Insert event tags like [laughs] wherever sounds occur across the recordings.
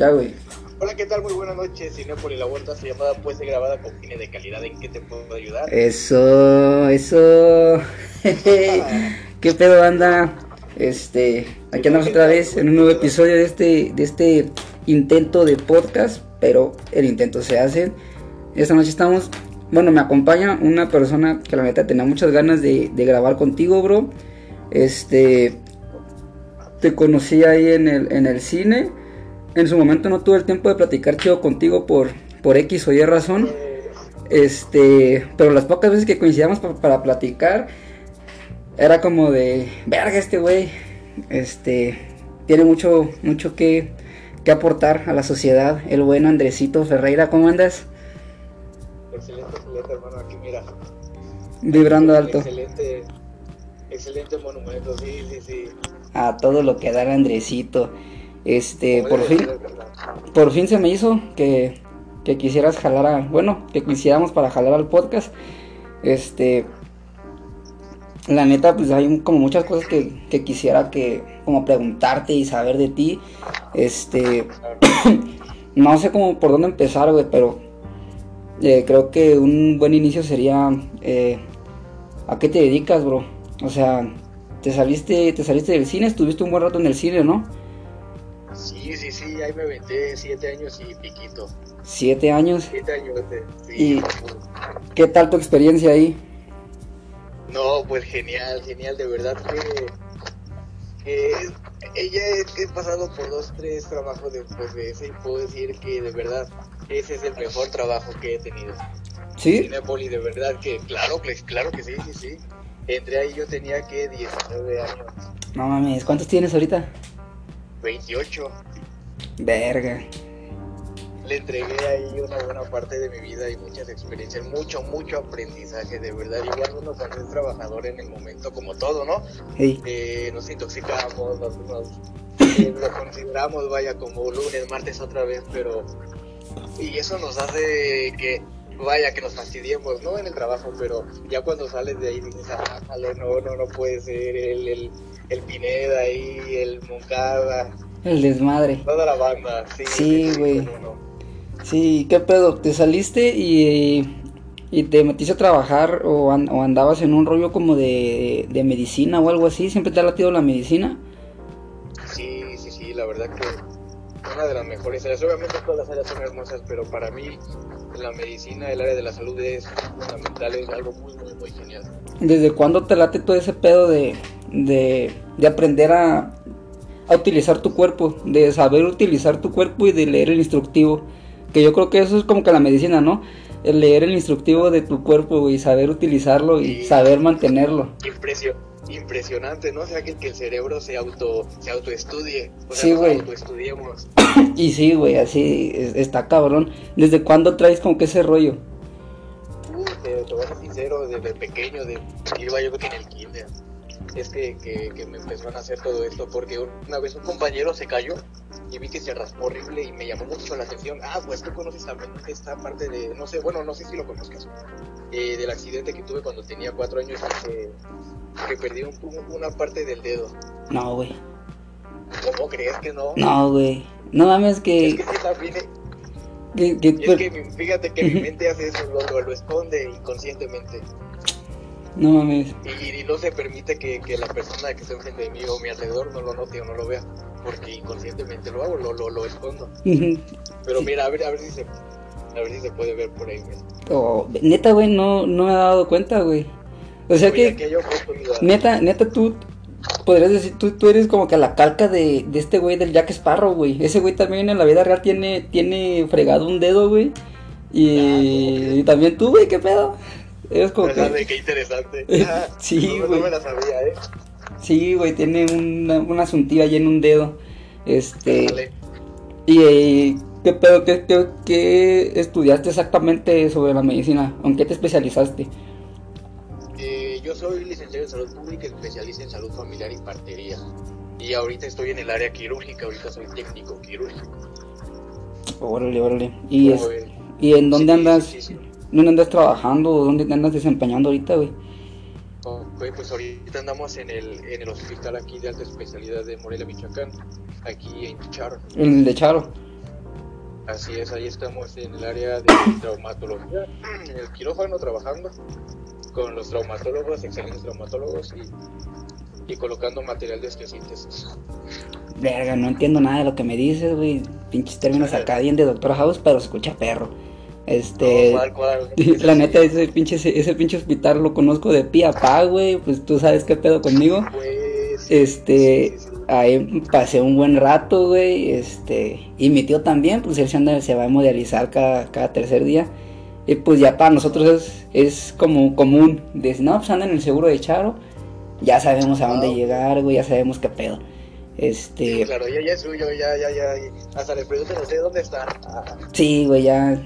Ya, güey. Hola, ¿qué tal? Muy buenas noches. Cinepolis, la vuelta su llamada puede ser grabada con fines de calidad. ¿En qué te puedo ayudar? Eso, eso. [laughs] ¿Qué pedo, banda? Este, aquí andamos otra vez en un nuevo episodio de este, de este intento de podcast, pero el intento se hace. Esta noche estamos, bueno, me acompaña una persona que la neta tenía muchas ganas de, de grabar contigo, bro. Este, te conocí ahí en el, en el cine. En su momento no tuve el tiempo de platicar chido contigo por, por X o Y razón. Este, pero las pocas veces que coincidíamos pa- para platicar, era como de, verga este güey, este, tiene mucho, mucho que, que aportar a la sociedad. El buen Andresito Ferreira, ¿cómo andas? Excelente, excelente, hermano. Aquí, mira. Vibrando alto. Excelente, excelente monumento. Sí, sí, sí. A todo lo que da el Andresito. Este, por fin, por fin se me hizo que, que quisieras jalar a, bueno, que quisiéramos para jalar al podcast. Este, la neta, pues hay como muchas cosas que, que quisiera que, como preguntarte y saber de ti. Este, [coughs] no sé cómo por dónde empezar, güey, pero eh, creo que un buen inicio sería, eh, ¿a qué te dedicas, bro? O sea, te saliste, te saliste del cine, estuviste un buen rato en el cine, ¿no? Sí, sí, sí. Ahí me aventé siete años y piquito. Siete años. Siete años. Sí. Y- ¿Qué tal tu experiencia ahí? No, pues genial, genial, de verdad que, que ella es que he pasado por dos, tres trabajos después de ese y puedo decir que de verdad ese es el mejor trabajo que he tenido. ¿Sí? Cinepoli, de verdad que claro, claro que sí, sí, sí. Entré ahí yo tenía que 19 años, No mames, ¿cuántos tienes ahorita? 28. Verga. Le entregué ahí una buena parte de mi vida y muchas experiencias, mucho, mucho aprendizaje, de verdad. Igual uno cuando es trabajador en el momento, como todo, ¿no? Hey, eh, nos intoxicamos, nos, nos- eh, lo consideramos, vaya, como lunes, martes otra vez, pero... Y eso nos hace que, vaya, que nos fastidiemos, ¿no? En el trabajo, pero ya cuando sales de ahí dices, ah, jale, no, no, no puede ser, el, el, el Pineda ahí, el Moncada, el desmadre. toda la banda, sí. Sí, güey. no. Sí, ¿qué pedo? ¿Te saliste y, y te metiste a trabajar o, an- o andabas en un rollo como de, de medicina o algo así? ¿Siempre te ha latido la medicina? Sí, sí, sí, la verdad que una de las mejores áreas. Obviamente todas las áreas son hermosas, pero para mí la medicina, el área de la salud es fundamental, es algo muy, muy, muy genial. ¿Desde cuándo te late todo ese pedo de, de, de aprender a, a utilizar tu cuerpo? De saber utilizar tu cuerpo y de leer el instructivo. Que yo creo que eso es como que la medicina, ¿no? El leer el instructivo de tu cuerpo y saber utilizarlo y Sí. saber mantenerlo. Impresio- impresionante, ¿no? O sea, que, que el cerebro se auto se autoestudie. O sea, Sí, nos güey. autoestudiemos. [coughs] Y sí, güey, así es- está cabrón. ¿Desde cuándo traes como que ese rollo? Uh, te, te voy a ser sincero, desde pequeño, de, iba yo creo que en el kinder. Es que, que, que me empezaron a hacer todo esto porque una vez un compañero se cayó y vi que se raspó horrible y me llamó mucho la atención. Ah, pues tú conoces también esta parte de, no sé, bueno, no sé si lo conozcas, eh, del accidente que tuve cuando tenía cuatro años y que, que perdí un- un- una parte del dedo. No, güey. ¿Cómo crees que no? No, güey. No mames Es que... que sí, también, eh, que- que- es que fíjate que mi mente hace eso, lo esconde inconscientemente. No mames. Y, y no se permite que, que la persona que está enfrente de mí o mi alrededor no lo note o no lo vea, porque inconscientemente lo hago, lo, lo, lo escondo. Pero mira, a ver, a ver si se, a ver si se puede ver por ahí. Oh, neta, güey, no, no me he dado cuenta, güey. O sea que, neta, neta, tú podrías decir, tú, tú eres como que la calca de, de este güey del Jack Sparrow, güey. Ese güey también en la vida real tiene, tiene fregado un dedo, güey. Y, Ah, y también tú, güey, ¿qué pedo? Eres como que... Qué interesante. [laughs] Sí, no, güey. No me la sabía, ¿eh? Sí, güey, tiene una, una asuntiva ahí en un dedo. Este... Dale. ¿Y eh, qué pedo? ¿Qué, qué, qué estudiaste exactamente sobre la medicina? ¿En qué te especializaste? Eh, yo soy licenciado en salud pública, especialista en salud familiar y partería. Y ahorita estoy en el área quirúrgica, ahorita soy técnico quirúrgico. Órale, órale. ¿Y, es- ves. ¿y en dónde Sí, andas? sí, sí. ¿Dónde andas trabajando? ¿O ¿Dónde te andas desempeñando ahorita, güey? Ok, pues ahorita andamos en el, en el hospital aquí de alta especialidad de Morelia, Michoacán, aquí en Charo. En el de Charo. Así es, ahí estamos en el área de traumatología, en [clears throat] el quirófano trabajando con los traumatólogos, excelentes traumatólogos y, y colocando material de esquesíntesis. Verga, no entiendo nada de lo que me dices, güey. Pinches términos acá bien de Doctor House, pero se escucha perro. Este. No, ¿cuál, cuál? [laughs] La neta, ese pinche, ese pinche hospital lo conozco de pie a pa, güey. Pues tú sabes qué pedo conmigo. Pues, Este, sí, sí, sí. ahí pasé un buen rato, güey, este, y mi tío también, pues él se, anda- se va a modernizar cada, cada tercer día, y pues ya para nosotros es, es como común, de, no, pues anda en el seguro de Charo, ya sabemos a dónde Ah, llegar, güey, ya sabemos qué pedo, este, claro, ya, ya es suyo, ya, ya, ya. Hasta le pregunto, no sé dónde está. Ah, sí, güey, ya,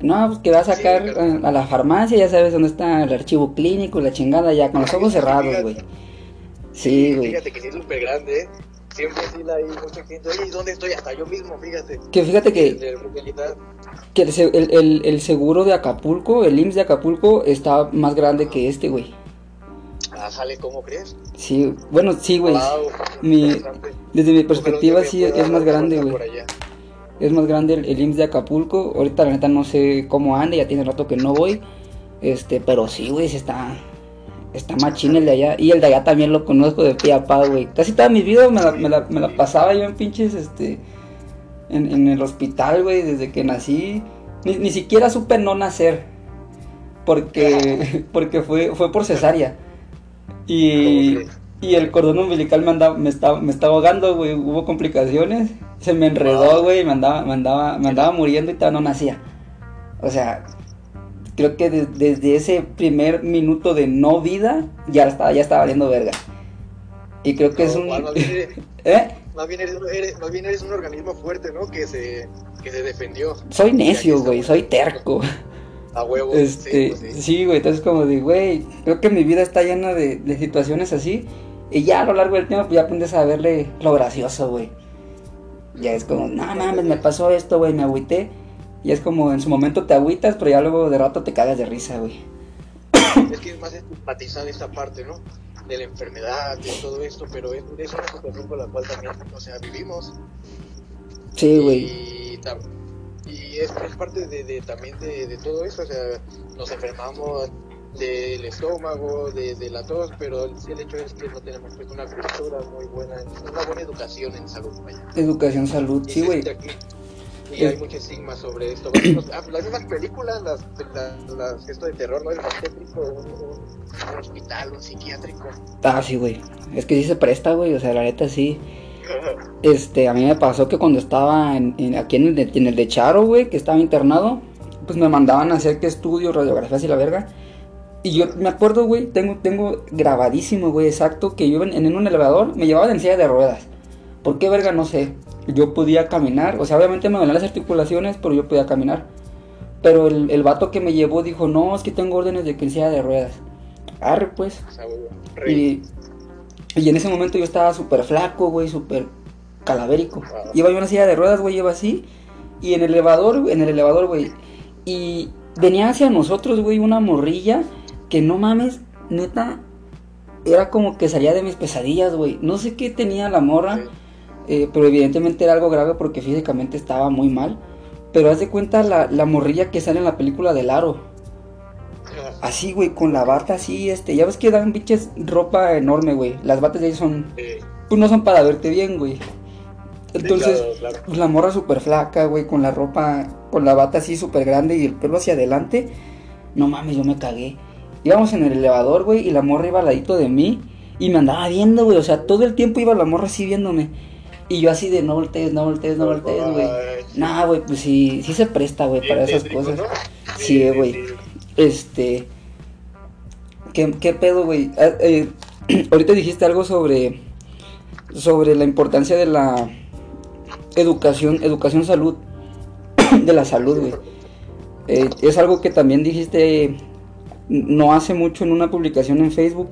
no, pues que va a sacar Sí, claro. a, la farmacia, ya sabes dónde está el archivo clínico, la chingada, ya con los ojos cerrados, güey, sí, güey. Fíjate que sí es súper grande, ¿eh? Siempre sí la hay mucha gente. Oye, ¿y dónde estoy? Hasta yo mismo, fíjate. Que fíjate que. Que el, el, seguro de Acapulco, el IMSS de Acapulco, está más grande que este, güey. Ájale, ¿cómo crees? Sí, bueno, sí, güey. Wow, mi- interesante. Desde mi perspectiva, sí, es más grande, güey. Es más grande el, el de Acapulco. Ahorita, la neta, no sé cómo ande, ya tiene rato que no voy. Este, pero sí, güey, sí está. Está machín el de allá. Y el de allá también lo conozco de pie a pa, güey. Casi toda mi vida me la, pasaba yo en pinches, este. En, en el hospital, güey, desde que nací. Ni, ni siquiera supe no nacer. Porque, [laughs] porque fue, fue por cesárea. Y. y el cordón umbilical me, andaba, me, estaba, me estaba ahogando, güey. Hubo complicaciones. Se me enredó, Wow. güey. Me andaba, me, andaba, me andaba muriendo y todavía no nacía. O sea, creo que de- desde ese primer minuto de no vida ya estaba, ya estaba valiendo verga. Y creo que es un. Más más bien, [laughs] ¿Eh? más, bien eres, eres- más bien eres un organismo fuerte, ¿no? Que se, que se defendió. Soy necio, güey. Soy terco. A huevo. Este, sí, pues sí. sí, güey, entonces como de, güey, creo que mi vida está llena de, de situaciones así. Y ya a lo largo del tiempo, pues ya aprendes a verle lo gracioso, güey. Ya es como, no mames, me pasó esto, güey, me agüité. Y es como, en su momento te agüitas, pero ya luego de rato te cagas de risa, güey. Es que es más estigmatizada esta parte, ¿no? De la enfermedad, de todo esto, pero es, es una situación con la cual también, o sea, vivimos. Sí, güey. Y, tam- y es, es parte de, de- también de, de todo eso, o sea, nos enfermamos del estómago, de, de la tos, pero el, el hecho es que no tenemos pues, una cultura muy buena, una buena educación en salud. Vaya. Educación, salud, Y sí, güey. aquí- Y hay mucho estigma sobre esto. Los- ah, las mismas películas, las, las, las- esto de terror, ¿no? El un- un hospital, un psiquiátrico. Ah, sí, güey. Es que sí se presta, güey, o sea, la neta sí. Este, a mí me pasó que cuando estaba en, en- aquí en el, de, en el de Charo, güey, que estaba internado, pues me mandaban a hacer que estudios, radiografías y la verga. Y yo me acuerdo, güey, tengo, tengo grabadísimo, güey, exacto, que yo en, en un elevador me llevaban en silla de ruedas. ¿Por qué verga? No sé. Yo podía caminar, o sea, obviamente me dolían las articulaciones, pero yo podía caminar. Pero el, el vato que me llevó dijo, no, es que tengo órdenes de que en silla de ruedas. Arre, pues. Y, y en ese momento yo estaba súper flaco, güey, súper calavérico. Wow. Iba yo una silla de ruedas, güey, iba así. Y en el elevador, en el elevador, güey. Y venía hacia nosotros, güey, una morrilla que no mames, neta, era como que salía de mis pesadillas, güey. No sé qué tenía la morra, Sí. eh, pero evidentemente era algo grave porque físicamente estaba muy mal. Pero haz de cuenta la, la morrilla que sale en la película del aro. Así, güey, con la bata así, este. Ya ves que dan biches ropa enorme, güey. Las batas de ellos son. Sí. Pues no son para verte bien, güey. Entonces, Sí, claro, claro. pues, la morra súper flaca, güey, con la ropa, con la bata así súper grande y el pelo hacia adelante. No mames, yo me cagué. Íbamos en el elevador, güey, y la morra iba al ladito de mí y me andaba viendo, güey. O sea, todo el tiempo iba la morra así viéndome. Y yo así de no voltees, no voltees, no voltees, güey. Nah, güey, pues sí, sí se presta, güey, para esas cosas. ¿no? Sí, güey. Este. ¿Qué, pedo, güey? Ah, eh, [clears throat] ahorita dijiste algo sobre. Sobre la importancia de la educación, educación salud. [clears throat] De la salud, güey. Eh, es algo que también dijiste no hace mucho en una publicación en Facebook.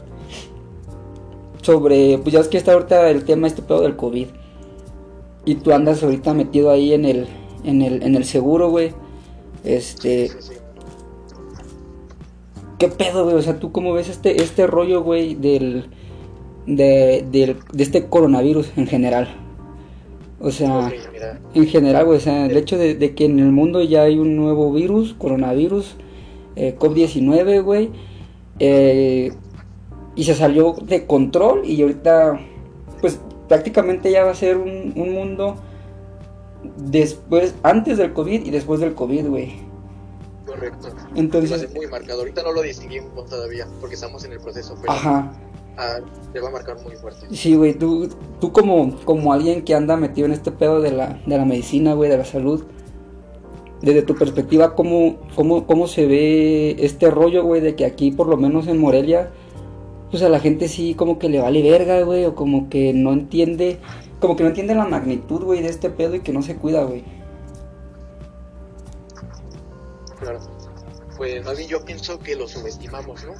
Sobre, pues ya es que está ahorita el tema este pedo del COVID. Y tú andas ahorita metido ahí en el, en el, en el seguro, güey. Este. ¿Qué pedo, güey? O sea, ¿tú cómo ves este, este rollo, güey, del, de, del- de este coronavirus en general? O sea, en general, güey, o sea, el hecho de, que en el mundo ya hay un nuevo virus, coronavirus, eh, COVID-19, güey, eh, y se salió de control y ahorita, pues prácticamente ya va a ser un, un mundo después, antes del COVID y después del COVID, güey. Correcto. Entonces. muy marcado. Ahorita no lo distinguimos todavía porque estamos en el proceso. Pero... Ajá. Ah, te va a marcar muy fuerte. Sí, güey, tú, tú como, como alguien que anda metido en este pedo de la, de la medicina, güey, de la salud, desde tu perspectiva, ¿cómo, cómo, cómo se ve este rollo, güey, de que aquí, por lo menos en Morelia, pues a la gente sí como que le vale verga, güey, o como que no entiende, como que no entiende la magnitud, güey, de este pedo y que no se cuida, güey. Claro. Pues más yo pienso que lo subestimamos, ¿no?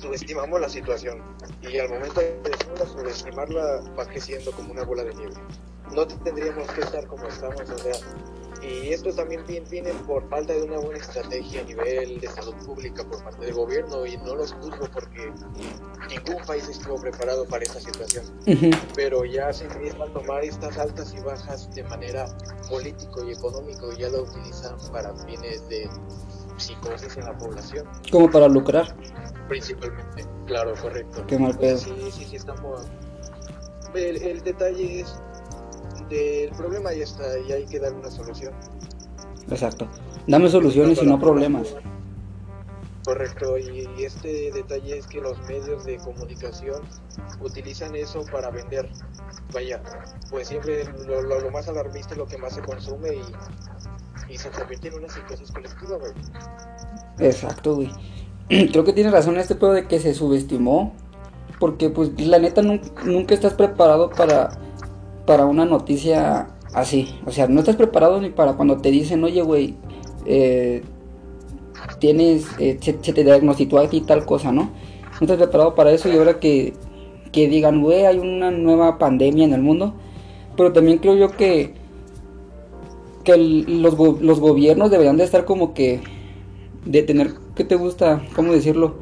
Subestimamos la situación y al momento de subestimarla va creciendo como una bola de nieve. No tendríamos que estar como estamos, o sea, y esto también viene por falta de una buena estrategia a nivel de salud pública por parte del gobierno y no los juzgo porque ningún país estuvo preparado para esta situación. Pero ya se empieza a tomar estas altas y bajas de manera político y económico y ya lo utilizan para fines de psicosis en la población. Como para lucrar. Principalmente, claro, correcto. Qué mal pedo. Sí, sí, sí, estamos... El, el detalle es el problema ya está y hay que dar una solución. Exacto. Dame soluciones y no problemas. Correcto, y, este detalle es que los medios de comunicación utilizan eso para vender. Vaya, pues siempre lo, más alarmista es lo que más se consume y, y se convierte en una psicosis colectiva, güey. Exacto, güey. [clears throat] Creo que tiene razón este pedo de que se subestimó, porque pues la neta nunca estás preparado para para una noticia así. O sea, no estás preparado ni para cuando te dicen, oye, güey, eh, tienes, eh, se, te diagnosticó a ti tal cosa, ¿no? No estás preparado para eso y ahora que, que digan, güey, hay una nueva pandemia en el mundo. Pero también creo yo que, que los, los gobiernos deberían de estar como que, de tener, ¿qué te gusta? ¿Cómo decirlo?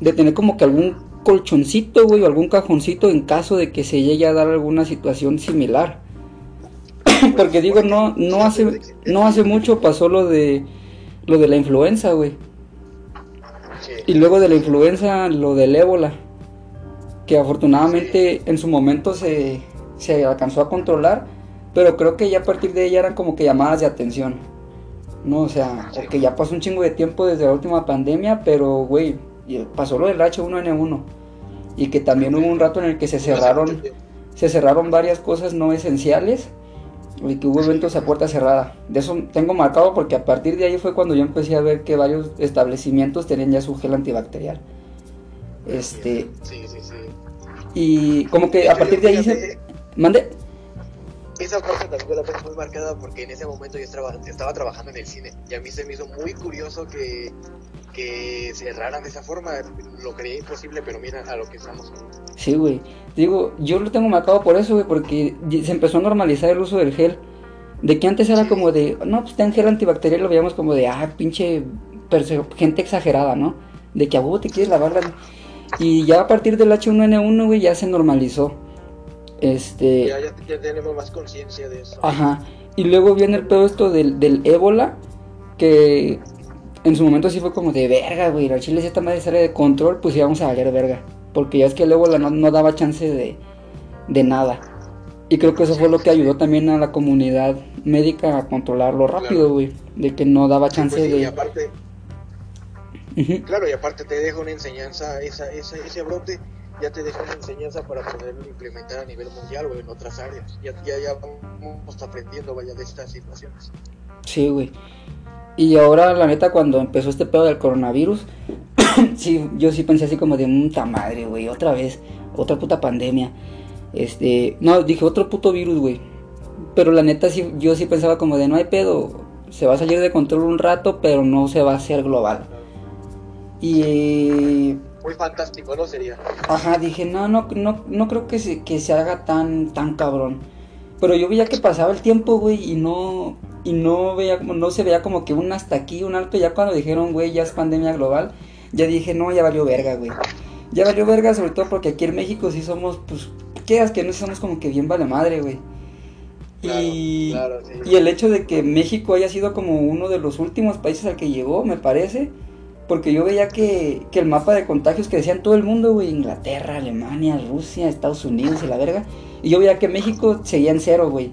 De tener como que algún colchoncito, güey, o algún cajoncito en caso de que se llegue a dar alguna situación similar. [clears throat] Porque digo, no, no hace, no hace mucho pasó lo de lo de la influenza, güey. Y luego de la influenza, lo del ébola. Que afortunadamente en su momento se, se alcanzó a controlar. Pero creo que ya a partir de ella eran como que llamadas de atención. No, o sea, que ya pasó un chingo de tiempo desde la última pandemia, pero, güey, pasó lo del H1N1 y que también hubo un rato en el que se cerraron se cerraron varias cosas no esenciales y que hubo eventos a puerta cerrada. De eso tengo marcado porque a partir de ahí fue cuando yo empecé a ver que varios establecimientos tenían ya su gel antibacterial. Este sí, sí, sí. Y como que a partir de ahí se mande esa parte también la tengo muy marcada porque en ese momento yo estaba, estaba trabajando en el cine y a mí se me hizo muy curioso que que cerraran de esa forma. Lo creía imposible, pero mira a lo que estamos. Sí, güey. Digo, yo lo tengo marcado por eso, güey, porque se empezó a normalizar el uso del gel. De que antes era como de, no, pues ten gel antibacterial, lo veíamos como de, ah, pinche gente exagerada, ¿no? De que a vos te quieres lavar Y ya a partir del H1N1, güey, ya se normalizó. Este... Ya, ya, tenemos más conciencia de eso. Ajá. Y luego viene el pedo esto del, del ébola, que en su momento sí fue como de verga, güey. La chile si esta madre sale de control, pues íbamos a valer verga. Porque ya es que luego no, no daba chance de, de nada. Y creo que eso fue lo que ayudó también a la comunidad médica a controlarlo rápido, güey. De que no daba chance pues de. Y aparte, Claro, y aparte te deja una enseñanza, esa, esa, ese brote ya te deja una enseñanza para poderlo implementar a nivel mundial o en otras áreas. Ya, ya, ya vamos aprendiendo, vaya, de estas situaciones. Sí, güey. Y ahora, la neta, cuando empezó este pedo del coronavirus, [coughs] sí, yo sí pensé así como de, puta madre, güey, otra vez, otra puta pandemia. Este, no, dije otro puto virus, güey. Pero la neta, sí, yo sí pensaba como de, no hay pedo, se va a salir de control un rato, pero no se va a hacer global. Y... Muy fantástico, ¿no? Sería. Ajá, dije, no, no, no, no creo que se, que se haga tan, tan cabrón. Pero yo veía que pasaba el tiempo, güey, y no, y no veía no se veía como que un hasta aquí, un alto, ya cuando dijeron, güey, ya es pandemia global, ya dije, no, ya valió verga, güey. ya valió verga, sobre todo porque aquí en México sí somos, pues, quedas que no somos como que bien vale madre, güey. y, y el hecho de que México haya sido como uno de los últimos países al que llegó, me parece, porque yo veía que, que el mapa de contagios que decían todo el mundo, güey, Inglaterra, Alemania, Rusia, Estados Unidos y la verga, y yo veía que México seguía en cero, güey.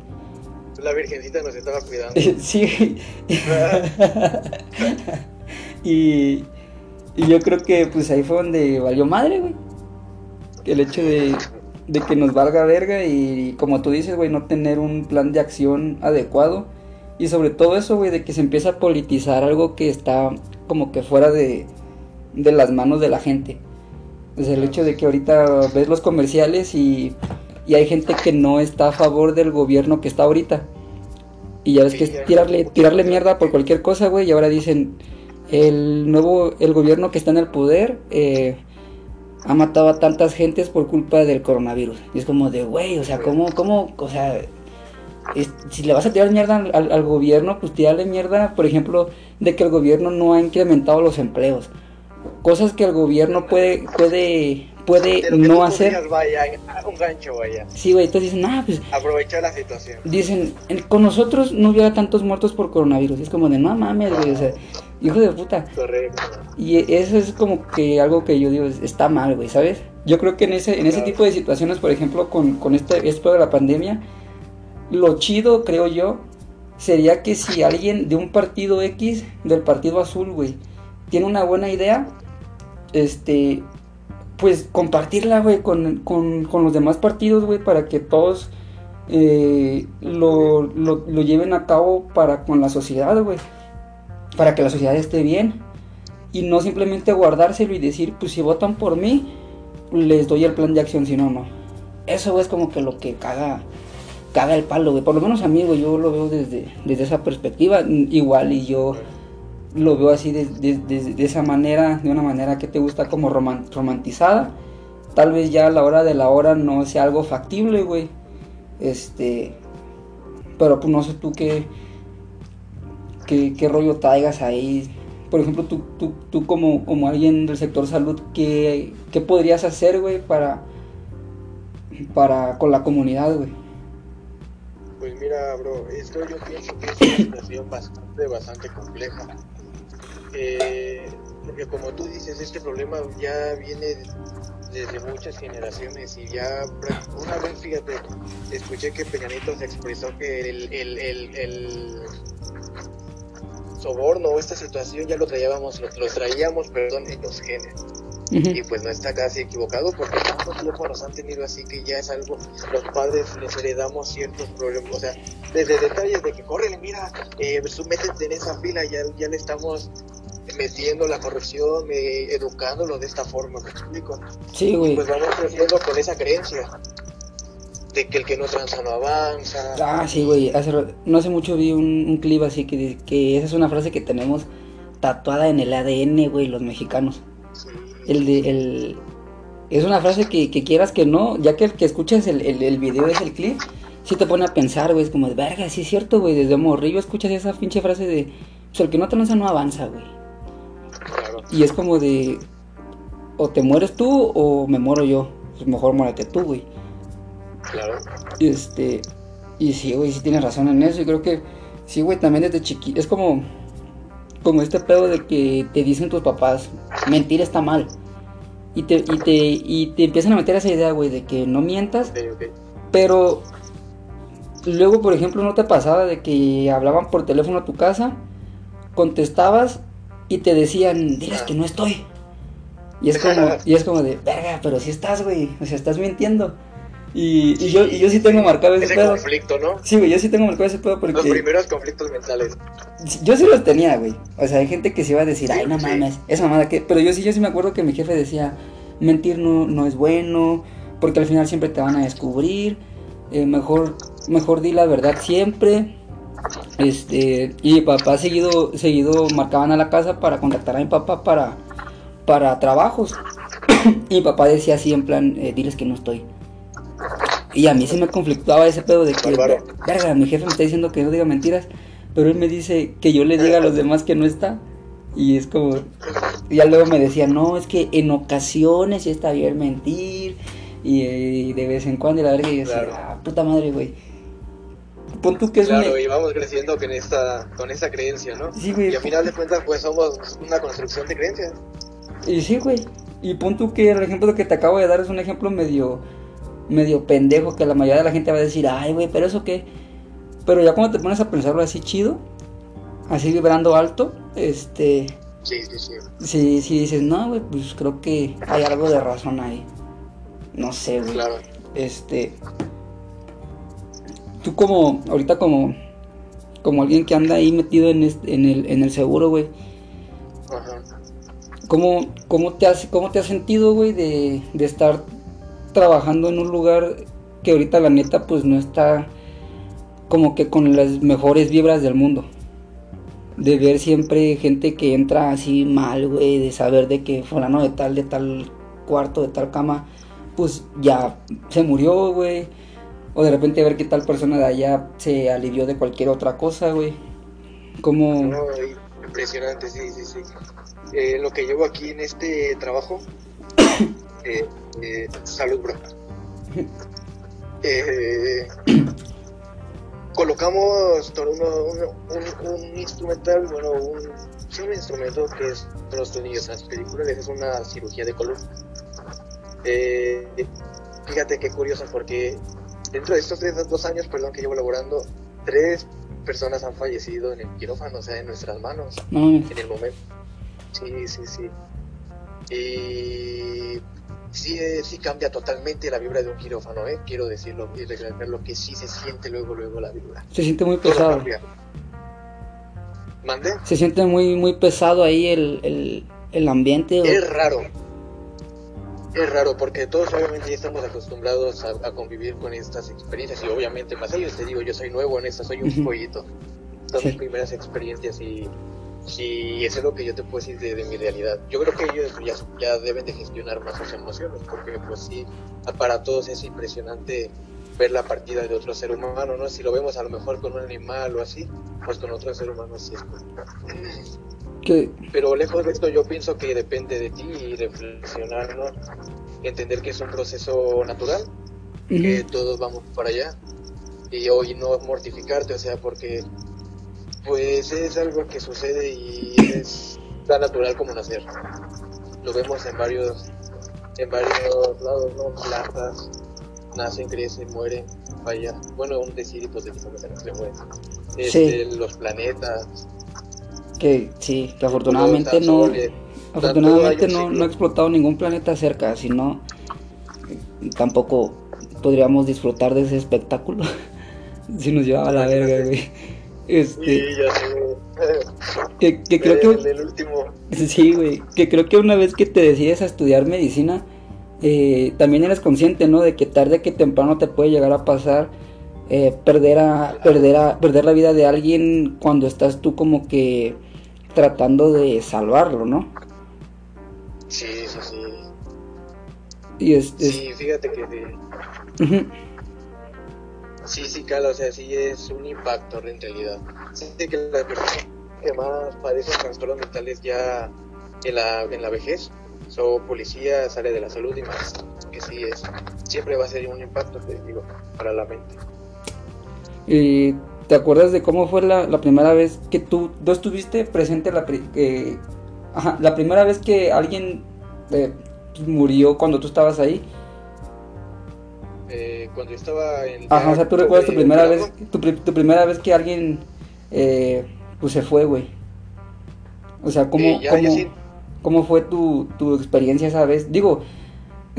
La Virgencita nos estaba cuidando. [laughs] sí. [laughs] y, y yo creo que pues ahí fue donde valió madre, güey. El hecho de, de que nos valga verga y, como tú dices, güey, no tener un plan de acción adecuado. Y sobre todo eso, güey, de que se empieza a politizar algo que está como que fuera de, de las manos de la gente. Pues el hecho de que ahorita ves los comerciales y, y hay gente que no está a favor del gobierno que está ahorita. Y ya ves que es tirarle, tirarle mierda por cualquier cosa, güey. Y ahora dicen, el nuevo, el gobierno que está en el poder eh, ha matado a tantas gentes por culpa del coronavirus. Y es como de, güey, o sea, ¿cómo, cómo, o sea, si le vas a tirar mierda al, gobierno, pues tirarle mierda, por ejemplo, de que el gobierno no ha incrementado los empleos. Cosas que el gobierno puede, puede, puede no hacer. un gancho, vaya. Sí, güey, entonces dicen, ah, pues. Aprovechar la situación. Dicen, con nosotros no hubiera tantos muertos por coronavirus. Es como de, no mames, güey, o sea hijo de puta. Correcto. Y eso es como que algo que yo digo, está mal, güey, ¿sabes? Yo creo que en ese, en ese tipo de situaciones, por ejemplo, con, con este, esto de la pandemia, lo chido, creo yo, sería que si alguien de un partido X, del partido azul, güey, tiene una buena idea, este, pues compartirla, güey, con, con, con los demás partidos, güey, para que todos eh, lo, lo, lo lleven a cabo para con la sociedad, güey para que la sociedad esté bien y no simplemente guardárselo y decir, pues si votan por mí, les doy el plan de acción, si no, no. Eso es como que lo que caga, caga el palo, güey. Por lo menos a mí, yo lo veo desde, desde esa perspectiva, igual, y yo lo veo así de, de, esa manera, de una manera que te gusta como romantizada. Tal vez ya a la hora de la hora no sea algo factible, güey. Este, pero pues no sé tú qué qué, rollo traigas ahí. Por ejemplo, tú, tú, tú como, como alguien del sector salud, ¿qué, qué podrías hacer, güey, para, para con la comunidad, güey? Mira, bro, esto yo pienso que es una situación bastante, bastante compleja. Eh, porque como tú dices, este problema ya viene desde muchas generaciones y ya una vez, fíjate, escuché que Peñanito se expresó que el soborno o esta situación ya lo traíamos, lo, traíamos, perdón, en los genes. Y pues no está casi equivocado porque tanto tiempo nos han tenido así que ya es algo, los padres les heredamos ciertos problemas, o sea, desde detalles de que corre, mira, eh, métete en esa fila, ya, ya le estamos metiendo la corrupción, eh, educándolo de esta forma, ¿me explico? Sí, güey. Pues vamos creciendo con esa creencia de que el que no tranza no avanza. Ah, sí, güey. no hace mucho vi un, clip así que, que esa es una frase que tenemos tatuada en el ADN, güey, los mexicanos. El de, el, es una frase que, quieras que no, ya que el que escuchas el, el, video es el clip, sí te pone a pensar, güey, es como de, verga, sí es cierto, güey, desde morrillo escuchas esa pinche frase de, pues el que no tranza no avanza, güey. Y es como de, o te mueres tú o me muero yo, pues mejor muérete tú, güey. Claro. Este, y sí, güey, sí tienes razón en eso. Y creo que, sí, güey, también desde chiquito. Es como, como este pedo de que te dicen tus papás, mentir está mal. Y te, y te, y te empiezan a meter esa idea, güey, de que no mientas. Pero luego, por ejemplo, no te pasaba de que hablaban por teléfono a tu casa, contestabas y te decían, diles que no estoy. Y es [laughs] como, y es como de, verga, pero si estás, güey, o sea, estás mintiendo. Y, y, yo, y yo sí tengo marcado ese, ese pedo. conflicto, ¿no? Sí, güey, yo sí tengo marcado ese pedo porque... Los primeros conflictos mentales. Yo sí los tenía, güey. O sea, hay gente que se iba a decir, ay, no mames, esa mamada que... Pero yo sí, yo sí me acuerdo que mi jefe decía, mentir no, no es bueno, porque al final siempre te van a descubrir, eh, mejor, mejor di la verdad siempre. Este, y papá seguido, seguido marcaban a la casa para contactar a mi papá para, para trabajos. [coughs] y mi papá decía así en plan, eh, diles que no estoy. Y a mí sí me conflictuaba ese pedo de que, verga, mi jefe me está diciendo que no diga mentiras, pero él me dice que yo le diga a los demás que no está. Y es como, ya luego me decían, no, es que en ocasiones sí está bien mentir. Y, de vez en cuando, y la verdad, y yo Claro. decía, ah, puta madre, güey. Pon tú que es Claro, una- y vamos creciendo con esta, con esa creencia, ¿no? Sí, güey. Y al final de cuentas, pues somos una construcción de creencias. Y sí, güey. Y pon tú que el ejemplo que te acabo de dar es un ejemplo medio, medio pendejo, que la mayoría de la gente va a decir, ay, güey, pero eso qué. Pero ya cuando te pones a pensarlo así chido, así vibrando alto, este, Sí, sí, sí. si, si dices, no, güey, pues creo que hay algo de razón ahí. No sé, güey. Claro. Este, tú como, ahorita como, como alguien que anda ahí metido en, este- en, el, en el seguro, güey. Ajá. ¿Cómo, cómo, te, has, ¿Cómo te has sentido, güey, de, de estar trabajando en un lugar que ahorita la neta pues no está como que con las mejores vibras del mundo? De ver siempre gente que entra así mal, güey, de saber de que fulano de tal, de tal cuarto, de tal cama, pues ya se murió, güey. O de repente ver que tal persona de allá se alivió de cualquier otra cosa, güey. Como... No, impresionante, sí, sí, sí. Eh, lo que llevo aquí en este trabajo, [coughs] eh, eh, salud, bro. Eh, colocamos uno- un, un instrumental, bueno, un, sí, un instrumento que es los en las películas, es una cirugía de color. Eh, fíjate qué curioso, porque dentro de estos tres, dos años, perdón, que llevo laborando, tres personas han fallecido en el quirófano, o sea, en nuestras manos, en el momento. Sí, sí, sí. Y sí, eh, sí cambia totalmente la vibra de un quirófano, ¿eh? Quiero decirlo y recalcarlo que sí se siente luego, luego la vibra. Se siente muy pesado. ¿Mande? Se siente muy, muy pesado ahí el, el, el ambiente. o- Es raro. Es raro porque todos obviamente ya estamos acostumbrados a, a convivir con estas experiencias y obviamente más ellos te digo, yo soy nuevo en esto, soy un pollito. Son Sí. mis primeras experiencias y, y eso es lo que yo te puedo decir de, de mi realidad. Yo creo que ellos ya, ya deben de gestionar más sus emociones porque pues sí, para todos es impresionante ver la partida de otro ser humano, ¿no? Si lo vemos a lo mejor con un animal o así, pues con otro ser humano sí es que, pero lejos de esto yo pienso que depende de ti y reflexionar, ¿no? Entender que es un proceso natural, que todos vamos para allá y hoy no mortificarte, o sea, porque pues es algo que sucede y es tan natural como nacer. Lo vemos en varios en varios lados, ¿no? Plantas nacen, crecen, mueren, vaya. Bueno, un decir hipotéticamente no se mueren. Este, Los planetas, que sí, que afortunadamente no, soles, afortunadamente no, no ha explotado ningún planeta cerca, si no, tampoco podríamos disfrutar de ese espectáculo [laughs] si nos llevaba a la verga, güey. Este, Sí, ya sé. [laughs] que, que creo El, que, el último. [laughs] sí, güey, que creo que una vez que te decides a estudiar medicina, eh, también eres consciente, ¿no? De que tarde que temprano te puede llegar a pasar eh, perder a perder a perder la vida de alguien cuando estás tú como que tratando de salvarlo, ¿no? Sí, sí, sí. Y es, es- Sí, fíjate que Sí, sí, cala, o sea, sí es un impacto en realidad. Sé que las personas que más padecen trastornos mentales ya en la, en la vejez son policías, área de la salud y más. Que sí es, siempre va a ser un impacto, te digo, para la mente. y ¿Te acuerdas de cómo fue la, la primera vez que tú, tú estuviste presente la, ajá, la primera vez que alguien eh, murió cuando tú estabas ahí? Eh, cuando yo estaba en... Ajá, o sea, tú recuerdas tu primera vez, tu, tu primera vez que alguien eh, pues se fue, güey. O sea, ¿cómo, eh, ya, ya cómo, sí, cómo fue tu, tu experiencia esa vez? Digo,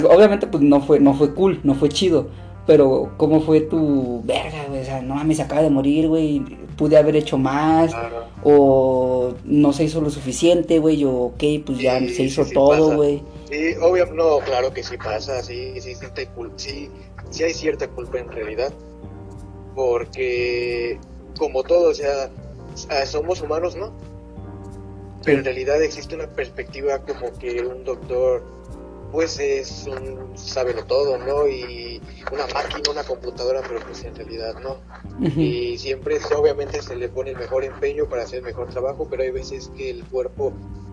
obviamente pues no fue, no fue cool, no fue chido, pero ¿cómo fue tu verga, güey? O sea, no mames, acaba de morir, güey, pude haber hecho más, claro. o no se hizo lo suficiente, güey, o ok, pues ya Sí, se hizo sí todo, güey. Sí, obvio, no, claro que sí pasa, sí, sí, sí, sí hay cierta culpa en realidad, porque como todo, o sea, ah, somos humanos, ¿no? Pero en realidad existe una perspectiva como que un doctor, pues es un sábelo todo, ¿no? Y una máquina, una computadora, pero pues en realidad no. Y siempre, obviamente, se le pone el mejor empeño para hacer el mejor trabajo, pero hay veces que el cuerpo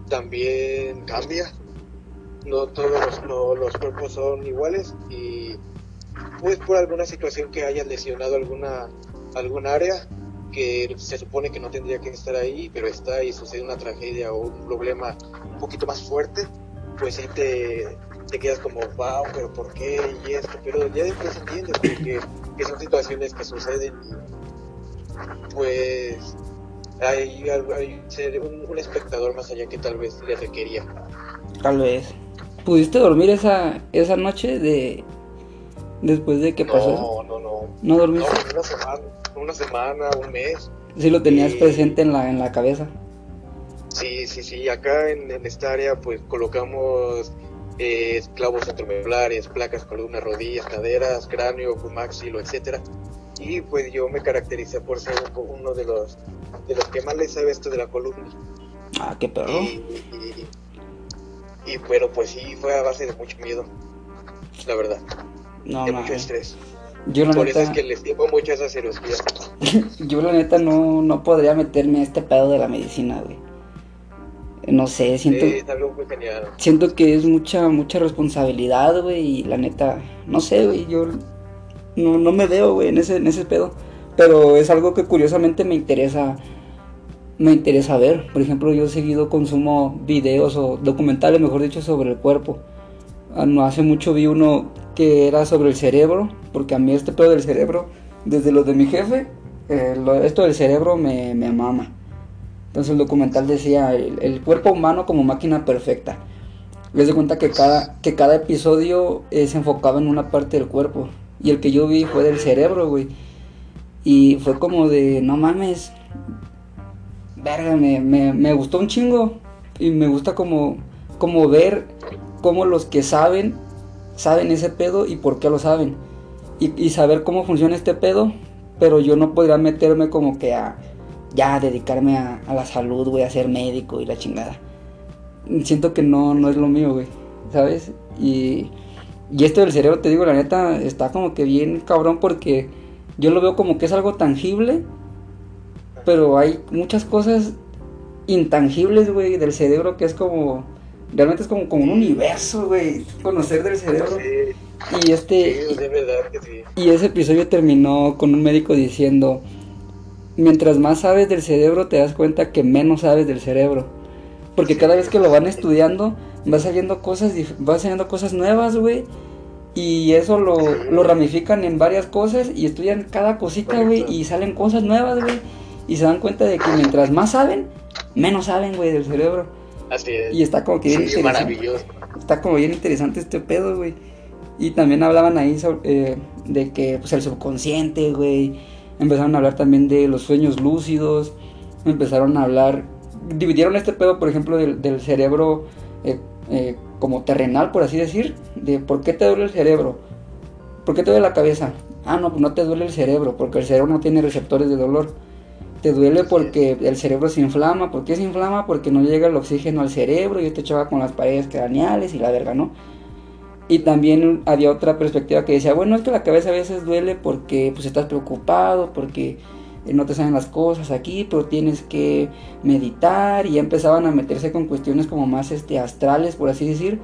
también cambia. No todos los, los cuerpos son iguales y pues por alguna situación que haya lesionado alguna algún área que se supone que no tendría que estar ahí, pero está y sucede una tragedia o un problema un poquito más fuerte, pues sí te, te quedas como, wow, pero ¿por qué? Y esto, pero ya después entiendes que, que son situaciones que suceden y pues hay, hay ser un, un, espectador más allá que tal vez le requería. Tal vez. ¿Pudiste dormir esa, esa noche de después de que pasó? No, no, no. ¿No dormiste? No, una semana, una semana, un mes. Sí lo tenías presente en la, en la cabeza. Sí, sí, sí. Acá en, en esta área pues colocamos eh, clavos centromedulares, placas, columnas, rodillas, caderas, cráneo, máxilo, etcétera. Y pues yo me caractericé por ser uno de los de los que más le sabe esto de la columna. Ah, qué perro. Y, y, y, bueno, pues sí, fue a base de mucho miedo, la verdad. No, de mucho estrés. Yo la Por neta, eso es que les tiempo mucho esa cirugía. [laughs] yo la neta no, no podría meterme a este pedo de la medicina, güey. No sé, siento, Sí, es algo muy genial. siento que es mucha, mucha responsabilidad, güey, y la neta, no sé, güey, yo no, no me veo, güey, en ese, en ese pedo. Pero es algo que curiosamente me interesa, me interesa ver. Por ejemplo, yo seguido consumo videos o documentales, mejor dicho, sobre el cuerpo. Ah, No hace mucho vi uno que era sobre el cerebro, porque a mí este pedo del cerebro, desde lo de mi jefe, eh, lo- esto del cerebro me, me mama. Entonces el documental decía el, el cuerpo humano como máquina perfecta. Les de cuenta que cada, que cada episodio eh, se enfocaba en una parte del cuerpo. Y el que yo vi fue del cerebro, güey. Y fue como de, no mames. Verga, me, me, me gustó un chingo. Y me gusta como, como ver cómo los que saben, saben ese pedo y por qué lo saben. Y, saber cómo funciona este pedo. Pero yo no podría meterme como que a ya dedicarme a, a la salud, güey, a ser médico y la chingada. Siento que no, no es lo mío, güey, ¿sabes? Y, y esto del cerebro, te digo, la neta, está como que bien cabrón porque yo lo veo como que es algo tangible, pero hay muchas cosas intangibles, güey, del cerebro que es como, realmente es como, como un universo, güey, conocer del cerebro. Sí, Y este, sí, de verdad que sí. y ese episodio terminó con un médico diciendo, mientras más sabes del cerebro te das cuenta que menos sabes del cerebro. Porque cada vez que lo van estudiando, va saliendo cosas, va saliendo cosas nuevas, güey. Y eso lo, lo ramifican en varias cosas y estudian cada cosita, güey. Y salen cosas nuevas, güey. Y se dan cuenta de que mientras más saben, menos saben, güey, del cerebro. Así es. Y está como que bien Sí, interesante. maravilloso. Está como bien interesante este pedo, güey. Y también hablaban ahí sobre, eh, de que, pues, el subconsciente, güey. Empezaron a hablar también de los sueños lúcidos. Empezaron a hablar. Dividieron este pedo, por ejemplo, del, del cerebro eh, eh, como terrenal, por así decir. De por qué te duele el cerebro. ¿Por qué te duele la cabeza? Ah, no, pues no te duele el cerebro, porque el cerebro no tiene receptores de dolor. Te duele porque el cerebro se inflama. ¿Por qué se inflama? Porque no llega el oxígeno al cerebro y esto choca con las paredes craneales y la verga, ¿no? Y también había otra perspectiva que decía, bueno, es que la cabeza a veces duele porque pues estás preocupado, porque eh, no te salen las cosas aquí, pero tienes que meditar y ya empezaban a meterse con cuestiones como más este astrales, por así decir.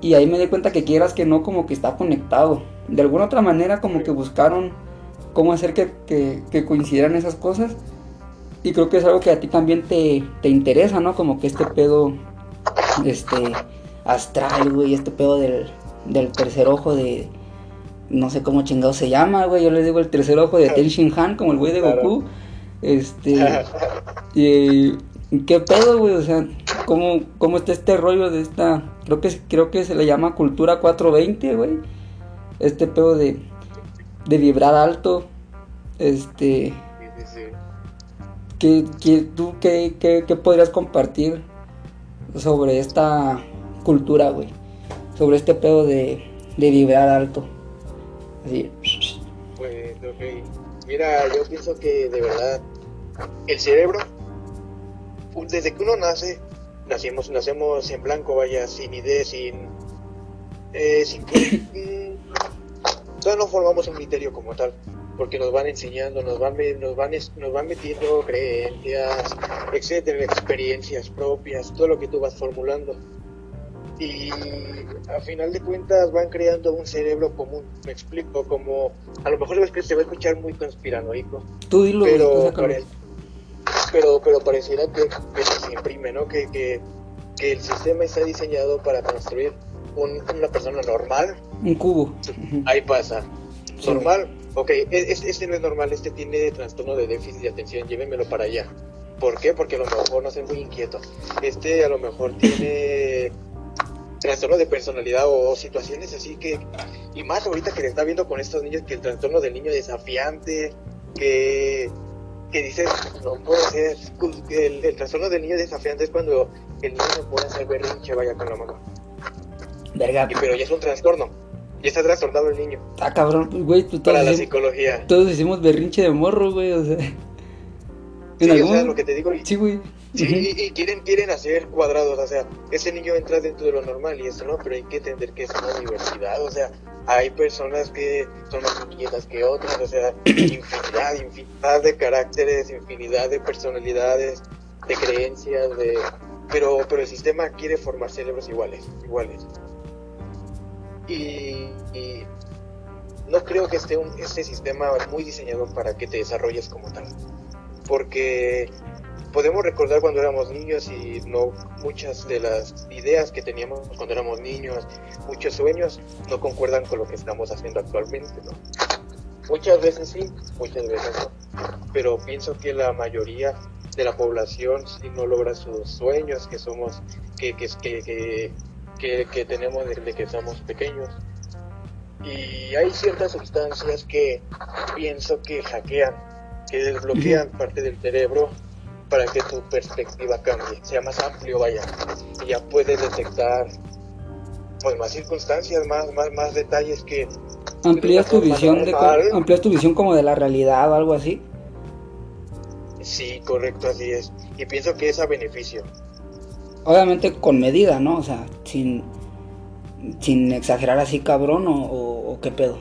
Y ahí me di cuenta que quieras que no, como que está conectado. De alguna otra manera como que buscaron cómo hacer que, que, que coincidieran esas cosas. Y creo que es algo que a ti también te, te interesa, ¿no? Como que este pedo, este, astral, güey, este pedo del, del tercer ojo de, no sé cómo chingado se llama, güey, yo le digo el tercer ojo de Ten Shin Han, como el güey de. Goku. Este, [laughs] y qué pedo, güey, o sea, cómo, cómo está este rollo de esta, creo que, creo que se le llama cultura 420, güey. Este pedo de, de vibrar alto, este, Sí, sí, sí. ¿Qué, qué- tú qué, qué- qué podrías compartir sobre esta cultura, güey? Sobre este pedo de, de vibrar alto. Así. Pues, ok. Mira, yo pienso que de verdad el cerebro, desde que uno nace, nacemos, nacemos en blanco, vaya, sin idea, sin. Eh, sin [coughs] que. no formamos un criterio como tal. porque nos van enseñando, nos van, nos van, nos van metiendo creencias, etcétera, experiencias propias, todo lo que tú vas formulando. Y a final de cuentas van creando un cerebro común, me explico, como a lo mejor se va a escuchar muy conspiranoico. Tú dilo, pero, pero, pero pareciera que, se imprime, ¿no? Que, que, que, el sistema está diseñado para construir una persona normal. Un cubo. Ahí pasa. Normal, ok, e, este no es normal, este tiene trastorno de déficit de atención, llévenmelo para allá. ¿Por qué? Porque a lo mejor no es muy inquieto. Este a lo mejor tiene [coughs] trastorno de personalidad o, situaciones así que, y más ahorita que le está viendo con estos niños, que el trastorno del niño desafiante, que, que dices, no puede ser, el, el trastorno del niño desafiante es cuando el niño no puede hacer berrinche, vaya con la mamá. Verga. pero ya es un trastorno. Ya está trastornado el niño. Ah, cabrón, güey, pues todos. Para la psicología. Todos hicimos berrinche de morro, güey, o sea. Sí, o sea, lo que te digo. Sí, güey. Sí, y, quieren, quieren hacer cuadrados, o sea, ese niño entra dentro de lo normal y eso no, pero hay que entender que es una universidad, o sea, hay personas que son más inquietas que otras, o sea, [clears throat] infinidad, infinidad de caracteres, infinidad de personalidades, de creencias, de pero, pero el sistema quiere formar cerebros iguales, iguales. Y, no creo que este sistema muy diseñado para que te desarrolles como tal. Porque podemos recordar cuando éramos niños y no muchas de las ideas que teníamos cuando éramos niños, muchos sueños no concuerdan con lo que estamos haciendo actualmente, ¿no? Muchas veces sí, muchas veces no. Pero pienso que la mayoría de la población si no logra sus sueños que somos, que, que, que, que, que tenemos desde que somos pequeños. Y hay ciertas sustancias que pienso que hackean, que desbloquean parte del cerebro para que tu perspectiva cambie, sea más amplio, vaya, y ya puedes detectar pues más circunstancias, más, más, más detalles que amplías tu visión de amplías tu visión como de la realidad o algo así. Sí, correcto, así es. Y pienso que es a beneficio obviamente con medida, ¿no? O sea, sin, sin exagerar así cabrón o, qué pedo.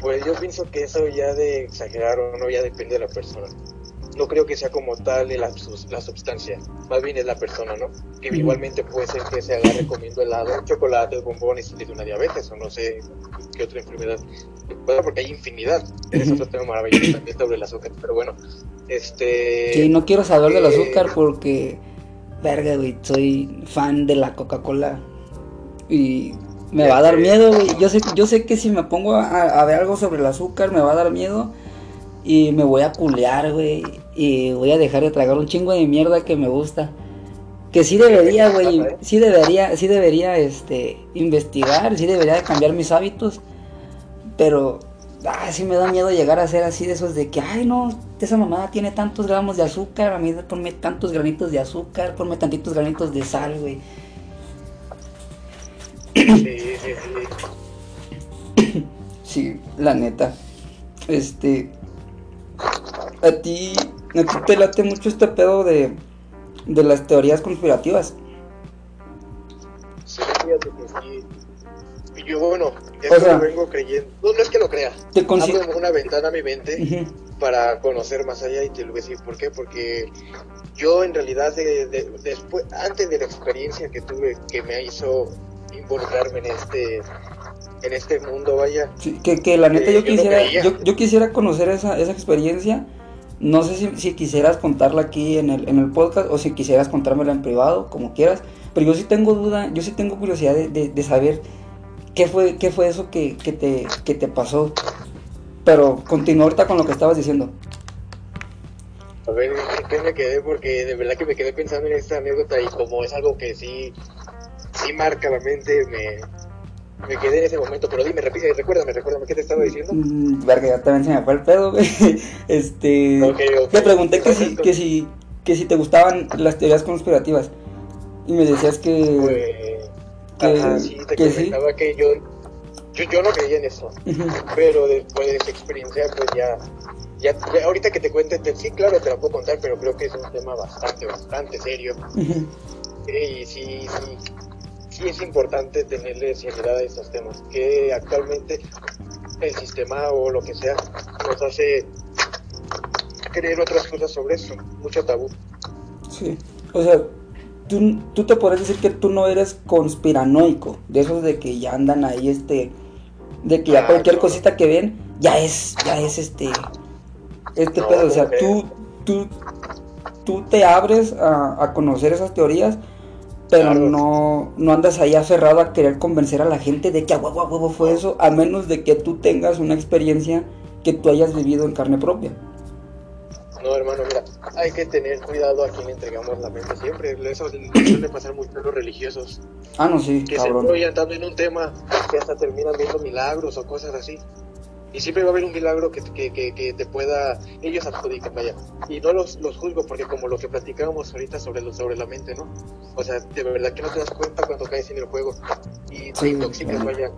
Pues yo pienso que eso ya de exagerar o no ya depende de la persona. No creo que sea como tal la, la sustancia, más bien es la persona, ¿no? Que igualmente puede ser que se agarre comiendo helado, chocolate, bombones y tiene una diabetes o no sé qué otra enfermedad. Porque hay infinidad. Es otro tema maravilloso también sobre el azúcar, pero bueno. Este. Sí, no quiero saber del eh, azúcar porque verga, güey, soy fan de la Coca-Cola. Y me va a dar miedo, güey. Yo sé, yo sé que si me pongo a, ver algo sobre el azúcar, me va a dar miedo. Y me voy a culear, güey. Y voy a dejar de tragar un chingo de mierda que me gusta. Que sí debería, güey. Sí debería, sí debería, este, investigar. Sí debería cambiar mis hábitos. Pero ah, sí me da miedo llegar a ser así de esos de que, ay, no, esa mamada tiene tantos gramos de azúcar, a mí ponme tantos granitos de azúcar, ponme tantitos granitos de sal, güey. Sí, sí, sí. la neta. Este. A ti. A ti te late mucho este pedo de. De las teorías conspirativas. Sí, fíjate que sí yo, bueno, eso vengo creyendo. No, es que lo crea. Te Abro una ventana a mi mente para conocer más allá y te lo voy a decir por qué. Porque yo, en realidad, después, antes de la experiencia que tuve, que me hizo involucrarme en este en este mundo, vaya. que, que la neta yo, eh, quisiera yo, yo, quisiera conocer esa, esa experiencia. No sé si, si, quisieras contarla aquí en el, en el podcast o si quisieras contármela en privado, como quieras. Pero yo sí tengo duda, yo sí tengo curiosidad de, de, de saber ¿Qué fue, qué fue eso que, te, que te pasó? Pero continúa ahorita con lo que estabas diciendo. A ver, ¿qué me quedé? Porque de verdad que me quedé pensando en esta anécdota y como es algo que sí, sí marca la mente, me, me quedé en ese momento. Pero dime, repite, recuérdame, recuérdame, ¿qué te estaba diciendo? Mm, verga, ya también se me fue el pedo, güey. [laughs] Este... Te pregunté que si, que, si, que si te gustaban las teorías conspirativas. Y me decías que... Pues que, sí, te comentaba que yo, yo, no creía en eso, pero después de esa experiencia, pues ya, ya, ahorita que te cuente, sí, claro, te lo puedo contar, pero creo que es un tema bastante, bastante serio. Y sí, sí, sí es importante tenerle seriedad a estos temas, que actualmente el sistema o lo que sea nos hace creer otras cosas sobre eso, mucho tabú. Sí, o sea, tú, tú te podrías decir que tú no eres conspiranoico, de esos de que ya andan ahí, este, de que ya cualquier cosita que ven, ya es, ya es este, este No, pedo, o sea, tú, tú, tú te abres a, a conocer esas teorías, pero Claro. no, no andas ahí aferrado a querer convencer a la gente de que a huevo, a huevo fue eso, a menos de que tú tengas una experiencia que tú hayas vivido en carne propia. No, hermano, mira, hay que tener cuidado a quién le entregamos la mente siempre. Eso suele pasar mucho a los religiosos, Ah, no, sí, que se cabrón. enrollan tanto en un tema que hasta terminan viendo milagros o cosas así. Y siempre va a haber un milagro que, que, que, que te pueda, ellos adjudican, vaya. Y no los, los juzgo porque como lo que platicábamos ahorita sobre, lo, sobre la mente, ¿no? O sea, de verdad que no te das cuenta cuando caes en el juego y te intoxicas, vaya.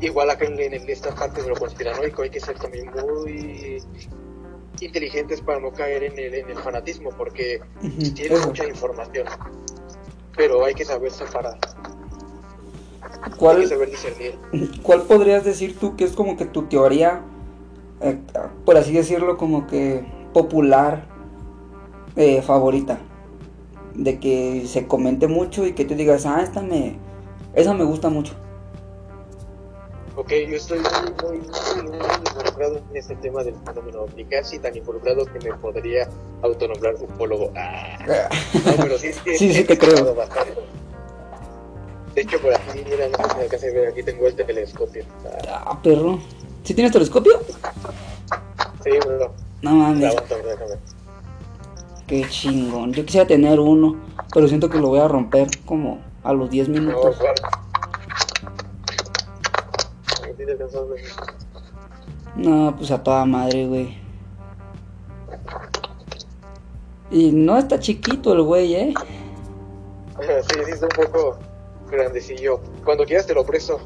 Igual acá en, en esta parte de lo conspiranoico hay que ser también muy inteligentes para no caer en el, en el fanatismo porque Ujú, tiene eso. mucha información. Pero hay que saber separar, hay que ¿Cuál, saber discernir. [clears throat] ¿Cuál podrías decir tú que es como que tu teoría, eh, por así decirlo, como que popular, eh, favorita? De que se comente mucho y que tú digas, ah, esta me, esa me gusta mucho. Ok, yo estoy muy, muy, muy, muy involucrado en este tema del fenómeno ovni, casi tan involucrado que me podría autonombrar ufólogo. Ah, no, pero sí, sí, Sí, sí he te creo. bastante. De hecho, por aquí, mira, no sé si alcanza a ver, aquí tengo el telescopio. Ah, Ah, perro. ¿Sí tienes telescopio? sí, bro. No mames, qué chingón. Yo quisiera tener uno, pero siento que lo voy a romper como a los 10 No, minutos. igual. Sí, No, pues a toda madre, güey. Y no está chiquito el güey, ¿eh? Sí, sí, está un poco grandecillo. Cuando quieras te lo presto.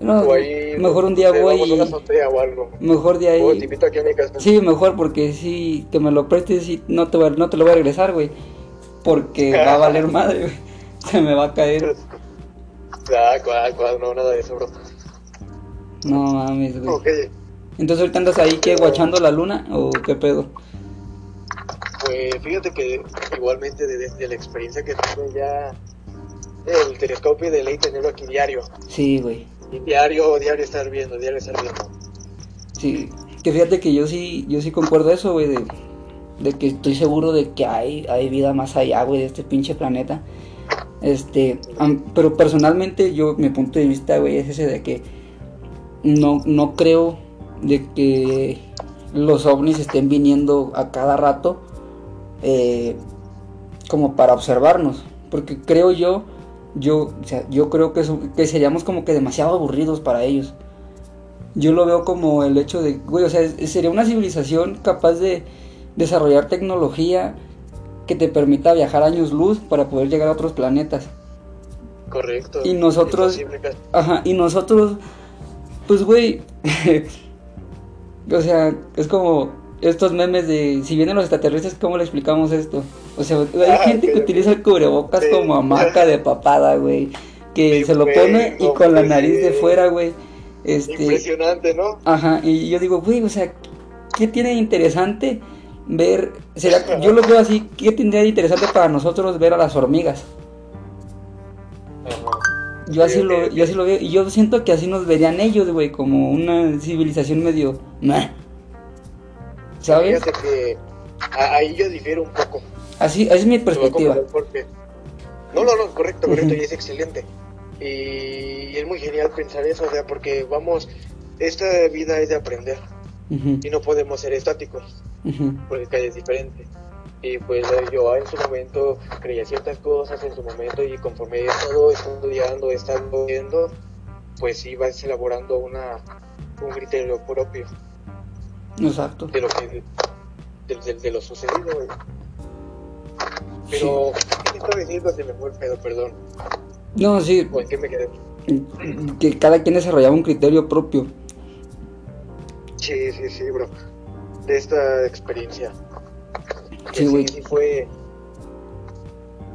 No, o ahí, mejor un día no sé, voy vamos a una y... azotea o algo. Mejor O te ahí... invito aquí a mi casa. Sí, mejor porque sí, que me lo prestes y no te, va- no te lo voy a regresar, güey. Porque va a valer [laughs] madre, güey. Se me va a caer. Ah, cuál, cuál, no, nada de eso, bro. No mames, güey. Ok, Entonces ahorita andas ahí, ¿qué? ¿Guachando la luna? ¿O qué pedo? pues fíjate que igualmente de- desde la experiencia que tuve ya el telescopio de ley tenerlo aquí diario. Sí, güey. Y diario, diario estar viendo, diario estar viendo. Sí. Que fíjate que yo sí, yo sí concuerdo eso, güey, de, de que estoy seguro de que hay, hay vida más allá, güey, de este pinche planeta. Este, am- pero personalmente yo, mi punto de vista, güey, es ese de que no, no creo de que los ovnis estén viniendo a cada rato eh, como para observarnos. Porque creo yo, yo, o sea, yo creo que, eso- que seríamos como que demasiado aburridos para ellos. Yo lo veo como el hecho de, güey, o sea, sería una civilización capaz de desarrollar tecnología que te permita viajar años luz para poder llegar a otros planetas. Correcto. Y nosotros- Ajá, y nosotros, pues, güey, [laughs] o sea, es como estos memes de, si vienen los extraterrestres, ¿cómo le explicamos esto? O sea, hay Ah, gente que utiliza el cubrebocas Sí. como hamaca de papada, güey, que Sí, se lo pone y no, con la nariz de fuera, güey. Este, Impresionante, ¿no? Ajá, y yo digo, güey, o sea, ¿qué tiene de interesante ver? Será, yo lo veo así, ¿qué tendría de interesante para nosotros ver a las hormigas? Ajá. Yo así Sí, lo, yo así lo veo, y yo siento que así nos verían ellos, güey, como una civilización medio, meh. ¿sabes? Fíjate que ahí yo difiero un poco. Así, esa es mi perspectiva. No, no, no, correcto, correcto, y es excelente. Y es muy genial pensar eso, o sea, porque vamos, esta vida es de aprender y no podemos ser estáticos, ujú, porque cada es diferente. Y pues eh, yo en su momento creía ciertas cosas en su momento y conforme he estado estudiando, he estado viendo, pues sí vas elaborando una, un criterio propio Exacto. de lo que de, de- de lo sucedido. güey. Pero, ¿qué te estaba diciendo? Se me fue el pedo, perdón. No, sí, ¿O en qué me quedé? que cada quien desarrollaba un criterio propio. Sí, sí, sí, bro. De esta experiencia. Sí, güey. sí fue.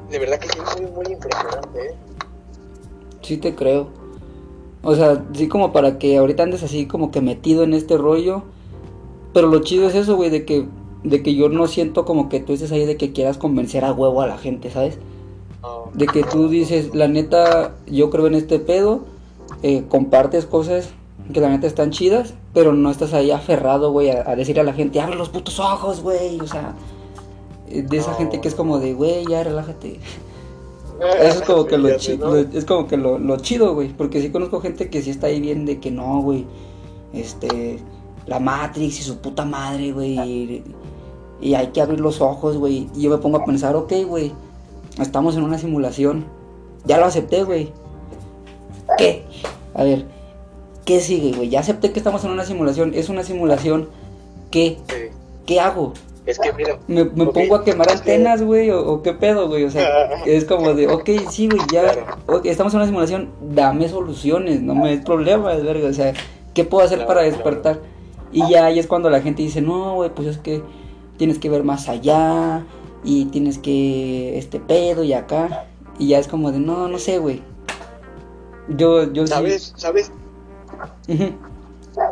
De verdad que sí, muy, muy impresionante, ¿eh? Sí te creo. O sea, sí como para que ahorita andes así como que metido en este rollo. Pero lo chido es eso, güey, de que, de que yo no siento como que tú estés ahí de que quieras convencer a huevo a la gente, ¿sabes? De que tú dices, la neta, yo creo en este pedo, eh, compartes cosas que la neta están chidas, pero no estás ahí aferrado, güey, a, a decirle a la gente, abre los putos ojos, güey, o sea, de esa No, gente que es como de, güey, ya relájate. [laughs] Eso es como que lo ¿no? es como que lo, lo chido, güey, porque sí conozco gente que sí está ahí bien de que no, güey, este, la Matrix y su puta madre, güey, y, y hay que abrir los ojos, güey, y yo me pongo a pensar, ok, güey, estamos en una simulación, ya lo acepté, güey, ¿qué? A ver, ¿qué sigue, güey? Ya acepté que estamos en una simulación, es una simulación, ¿qué? ¿Qué hago? Es que mira, ¿Me, me pongo a quemar antenas, güey? O, o qué pedo, güey? O sea, [laughs] es como de, ok, sí, güey, ya, Claro. estamos en una simulación, dame soluciones, no me des problemas, verga, o sea, ¿qué puedo hacer Claro, para claro. despertar? Y ya ahí es cuando la gente dice, no, güey, pues es que tienes que ver más allá, y tienes que, este pedo y acá, y ya es como de, no, no sé, güey. Yo, yo sí. ¿sabes? ¿Sabes? Ujú, ¿Sab-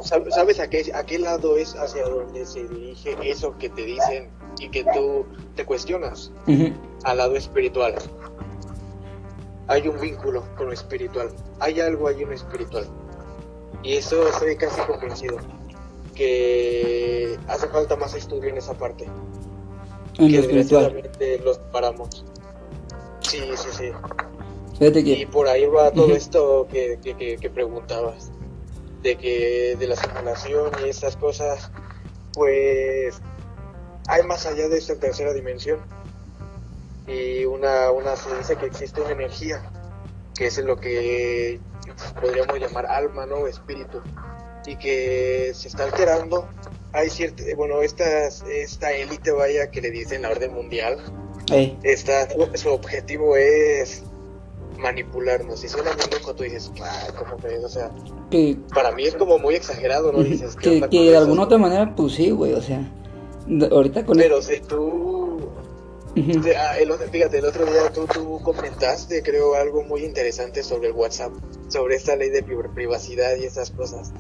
¿Sabes a qué, a qué lado es hacia donde se dirige eso que te dicen y que tú te cuestionas? Al lado espiritual. Hay un vínculo con lo espiritual. Hay algo ahí en lo espiritual. Y eso estoy casi convencido. Que hace falta más estudio en esa parte. En que lo espiritual. los paramos. Sí, sí, sí. Y por ahí va todo Ujú. esto que, que, que- que preguntabas, de que de la simulación y esas cosas, pues hay más allá de esta tercera dimensión. Y una, una se dice que existe una energía, que es lo que podríamos llamar alma, ¿no? Espíritu. Y que se está alterando. Hay cierta, bueno, estas, esta élite, vaya, que le dicen la orden mundial, su objetivo es manipularnos. Y suena muy loco, tú dices, ah, ¿cómo crees? O sea, que, para mí es como muy exagerado, ¿no? Dices, ¿qué que, de eso? alguna otra manera, pues sí, güey, o sea, ahorita con Pero si tú, ah, el otro- fíjate, el otro día tú, tú comentaste, creo, algo muy interesante sobre el WhatsApp, sobre esta ley de pri- privacidad y esas cosas,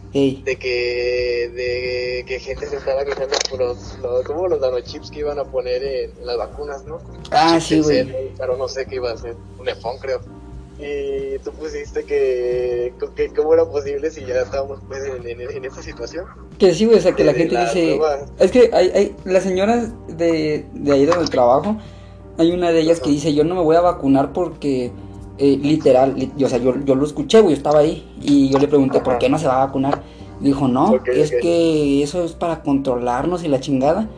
de que, de que gente se estaba quejando por los, los, como los nanochips que iban a poner en, en las vacunas, ¿no? Ah, sí, güey. Pero no sé qué iba a ser, un iPhone creo. Y tú pusiste que, que cómo era posible si ya estábamos pues en, en, en esta situación. Que sí, güey, o sea, que la gente dice... Es que hay, hay, las señoras de, de ahí donde trabajo, hay una de ellas que dice, yo no me voy a vacunar porque, eh, literal, li- o sea, yo, yo lo escuché, güey, yo estaba ahí, y yo le pregunté, ¿por Ajá. qué no se va a vacunar? Dijo, no, es que eso es para controlarnos y la chingada.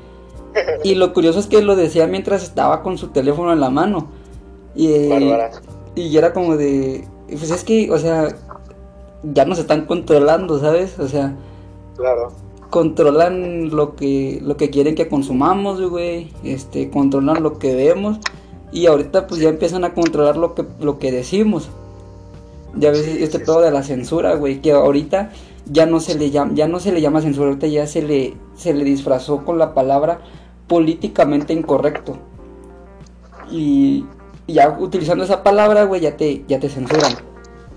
[laughs] Y lo curioso es que lo decía mientras estaba con su teléfono en la mano. Y, eh. Y era como de, pues es que, o sea, ya nos están controlando, ¿sabes? O sea, Claro. controlan lo que lo que quieren que consumamos, güey, este, controlan lo que vemos y ahorita pues ya empiezan a controlar lo que lo que decimos. Ya ves Sí, este sí, pedo sí. de la censura, güey, que ahorita ya no se le llama ya no se le llama censura, ahorita ya se le se le disfrazó con la palabra políticamente incorrecto. Y y ya utilizando esa palabra, güey, ya te ya te censuran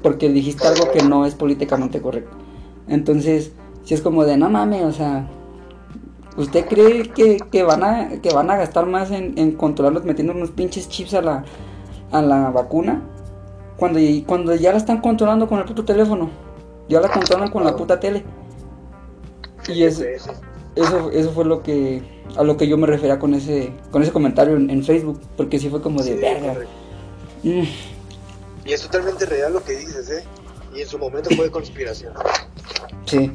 porque dijiste algo que no es políticamente correcto. Entonces, si es como de, no mames, o sea, ¿usted cree que, que van a que van a gastar más en, en controlarlos metiendo unos pinches chips a la, a la vacuna? Cuando, y cuando ya la están controlando con el puto teléfono, ya la controlan con la puta tele. Y sí. Eso, eso fue lo que a lo que yo me refería con ese con ese comentario en, en Facebook, porque sí fue como de Sí, verga. Mm, Y es totalmente real lo que dices, ¿eh? Y en su momento fue conspiración. Sí.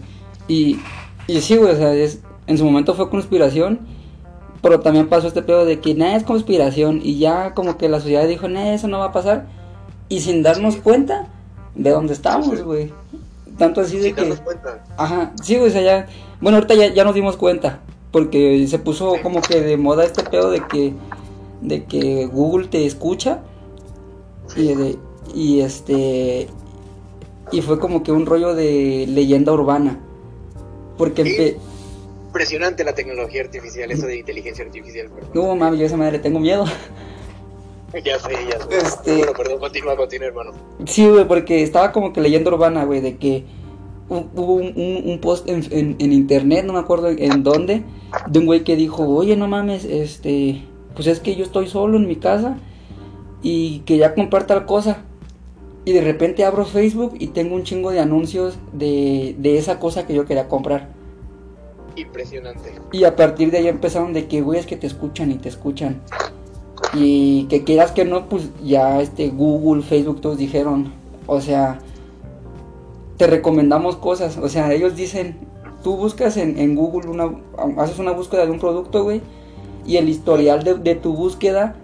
Y, y sí, güey, o sea, es, en su momento fue conspiración, pero también pasó este pedo de que nada es conspiración y ya como que la sociedad dijo, nada, eso no va a pasar. Y sin darnos Sí. cuenta de dónde estamos, sí. güey. Tanto así de Sin que... darnos cuenta. Ajá, sí, güey, o sea, ya... Bueno, ahorita ya, ya nos dimos cuenta, porque se puso como que de moda este pedo de que, de que Google te escucha y, de, y este... Y fue como que un rollo de leyenda urbana. Porque Sí. empe- Impresionante la tecnología artificial, eso de inteligencia artificial, perdón. No, mami, yo a esa madre tengo miedo. [laughs] Ya sé, ya sé. Este- Bueno, perdón, continúa, continúa, hermano. Sí, güey, porque estaba como que leyenda urbana, güey, de que hubo un, un- un post en, en- en internet, no me acuerdo en dónde, de un güey que dijo, oye, no mames, este, pues es que yo estoy solo en mi casa y quería comprar tal cosa. Y de repente abro Facebook y tengo un chingo de anuncios de, de esa cosa que yo quería comprar. Impresionante. Y a partir de ahí empezaron de que, güey, es que te escuchan y te escuchan. Y que quieras que no, pues ya este Google, Facebook, todos dijeron, o sea, te recomendamos cosas. O sea, ellos dicen, tú buscas en, en Google una, haces una búsqueda de un producto, güey, y el historial de, de tu búsqueda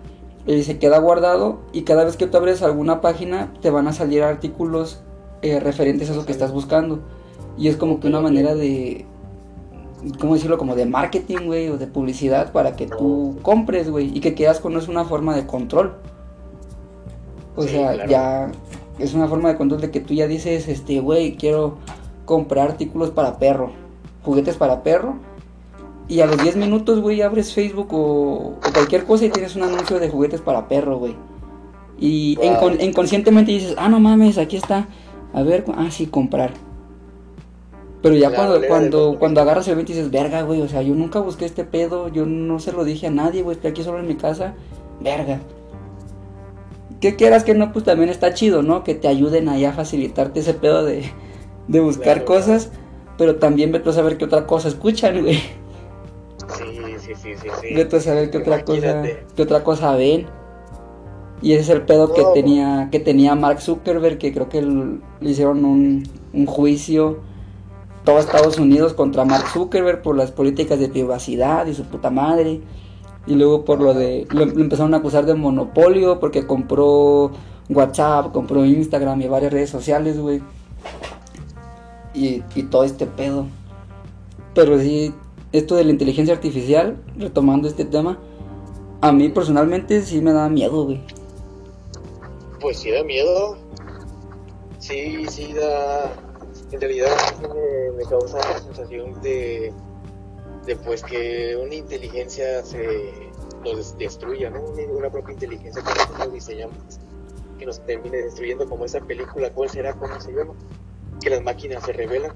eh, se queda guardado y cada vez que tú abres alguna página te van a salir artículos eh, referentes a eso que estás buscando. Y es como que una manera de, ¿cómo decirlo? Como de marketing, güey, o de publicidad para que tú compres, güey, y que quedas con eso es una forma de control. O Sí, sea, claro. ya es una forma de control de que tú ya dices, este, güey, quiero comprar artículos para perro, juguetes para perro, y a los 10 minutos, güey, abres Facebook o, o cualquier cosa y tienes un anuncio de juguetes para perro, güey. Y Wow. incon- inconscientemente dices, ah, no mames, aquí está. A ver, ah, sí, comprar. Pero ya cuando, cuando, cuando agarras el evento y dices, verga, güey, o sea, yo nunca busqué este pedo, yo no se lo dije a nadie, güey, estoy aquí solo en mi casa, verga. Que quieras que no, pues también está chido, ¿no? Que te ayuden ahí a facilitarte ese pedo de, de buscar Claro, cosas, pero también vete a saber qué otra cosa escuchan, güey. Sí, sí, sí, sí. Vete a saber qué otra cosa, qué otra cosa ven. Y ese es el pedo que tenía, que tenía Mark Zuckerberg, que creo que le hicieron un, un juicio todo Estados Unidos contra Mark Zuckerberg por las políticas de privacidad y su puta madre. Y luego por lo de, lo, empezaron a acusar de monopolio porque compró WhatsApp, compró Instagram y varias redes sociales, güey. Y, y todo este pedo. Pero sí, esto de la inteligencia artificial, retomando este tema, a mí personalmente sí me da miedo, güey. Pues sí da miedo. Sí, sí da. En realidad me, me causa la sensación de, de pues que una inteligencia se nos destruya, ¿no? Una, propia inteligencia que nosotros diseñamos, que nos termine destruyendo como esa película, ¿cuál será? ¿Cómo se llama? Que las máquinas se rebelan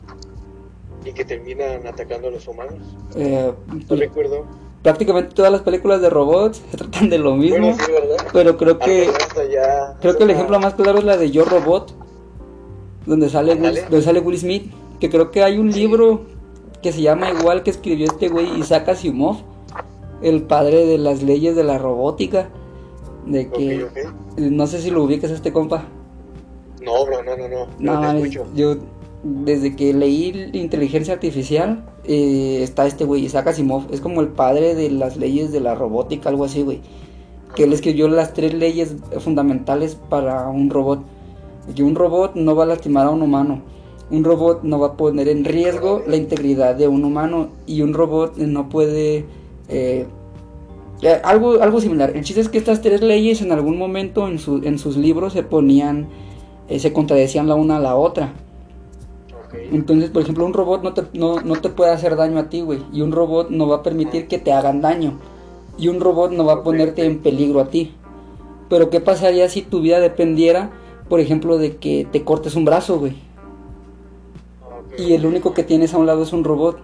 y que terminan atacando a los humanos. Eh, No recuerdo. prácticamente todas las películas de robots se [laughs] tratan de lo mismo. Bueno, sí, ¿verdad? Pero creo que ya creo que el ejemplo más claro es la de Yo Robot, donde sale Will, donde sale Will Smith, que creo que hay un libro que se llama igual que escribió este güey Isaac Asimov, el padre de las leyes de la robótica, de que Ok, ok. no sé si lo ubicas a este compa. No, bro, no, no, no. No, No, mames, yo desde que leí inteligencia artificial eh, está este güey Isaac Asimov, es como el padre de las leyes de la robótica, algo así, güey. Que él escribió las tres leyes fundamentales para un robot. Que un robot no va a lastimar a un humano. Un robot no va a poner en riesgo la integridad de un humano. Y un robot no puede... eh, eh, algo, algo similar. El chiste es que estas tres leyes en algún momento en, su- en sus libros se ponían... eh, se contradecían la una a la otra. Entonces, por ejemplo, un robot no te, no, no te puede hacer daño a ti, güey. Y un robot no va a permitir que te hagan daño. Y un robot no va a ponerte en peligro a ti. Pero ¿qué pasaría si tu vida dependiera, por ejemplo, de que te cortes un brazo, güey? Y el único que tienes a un lado es un robot.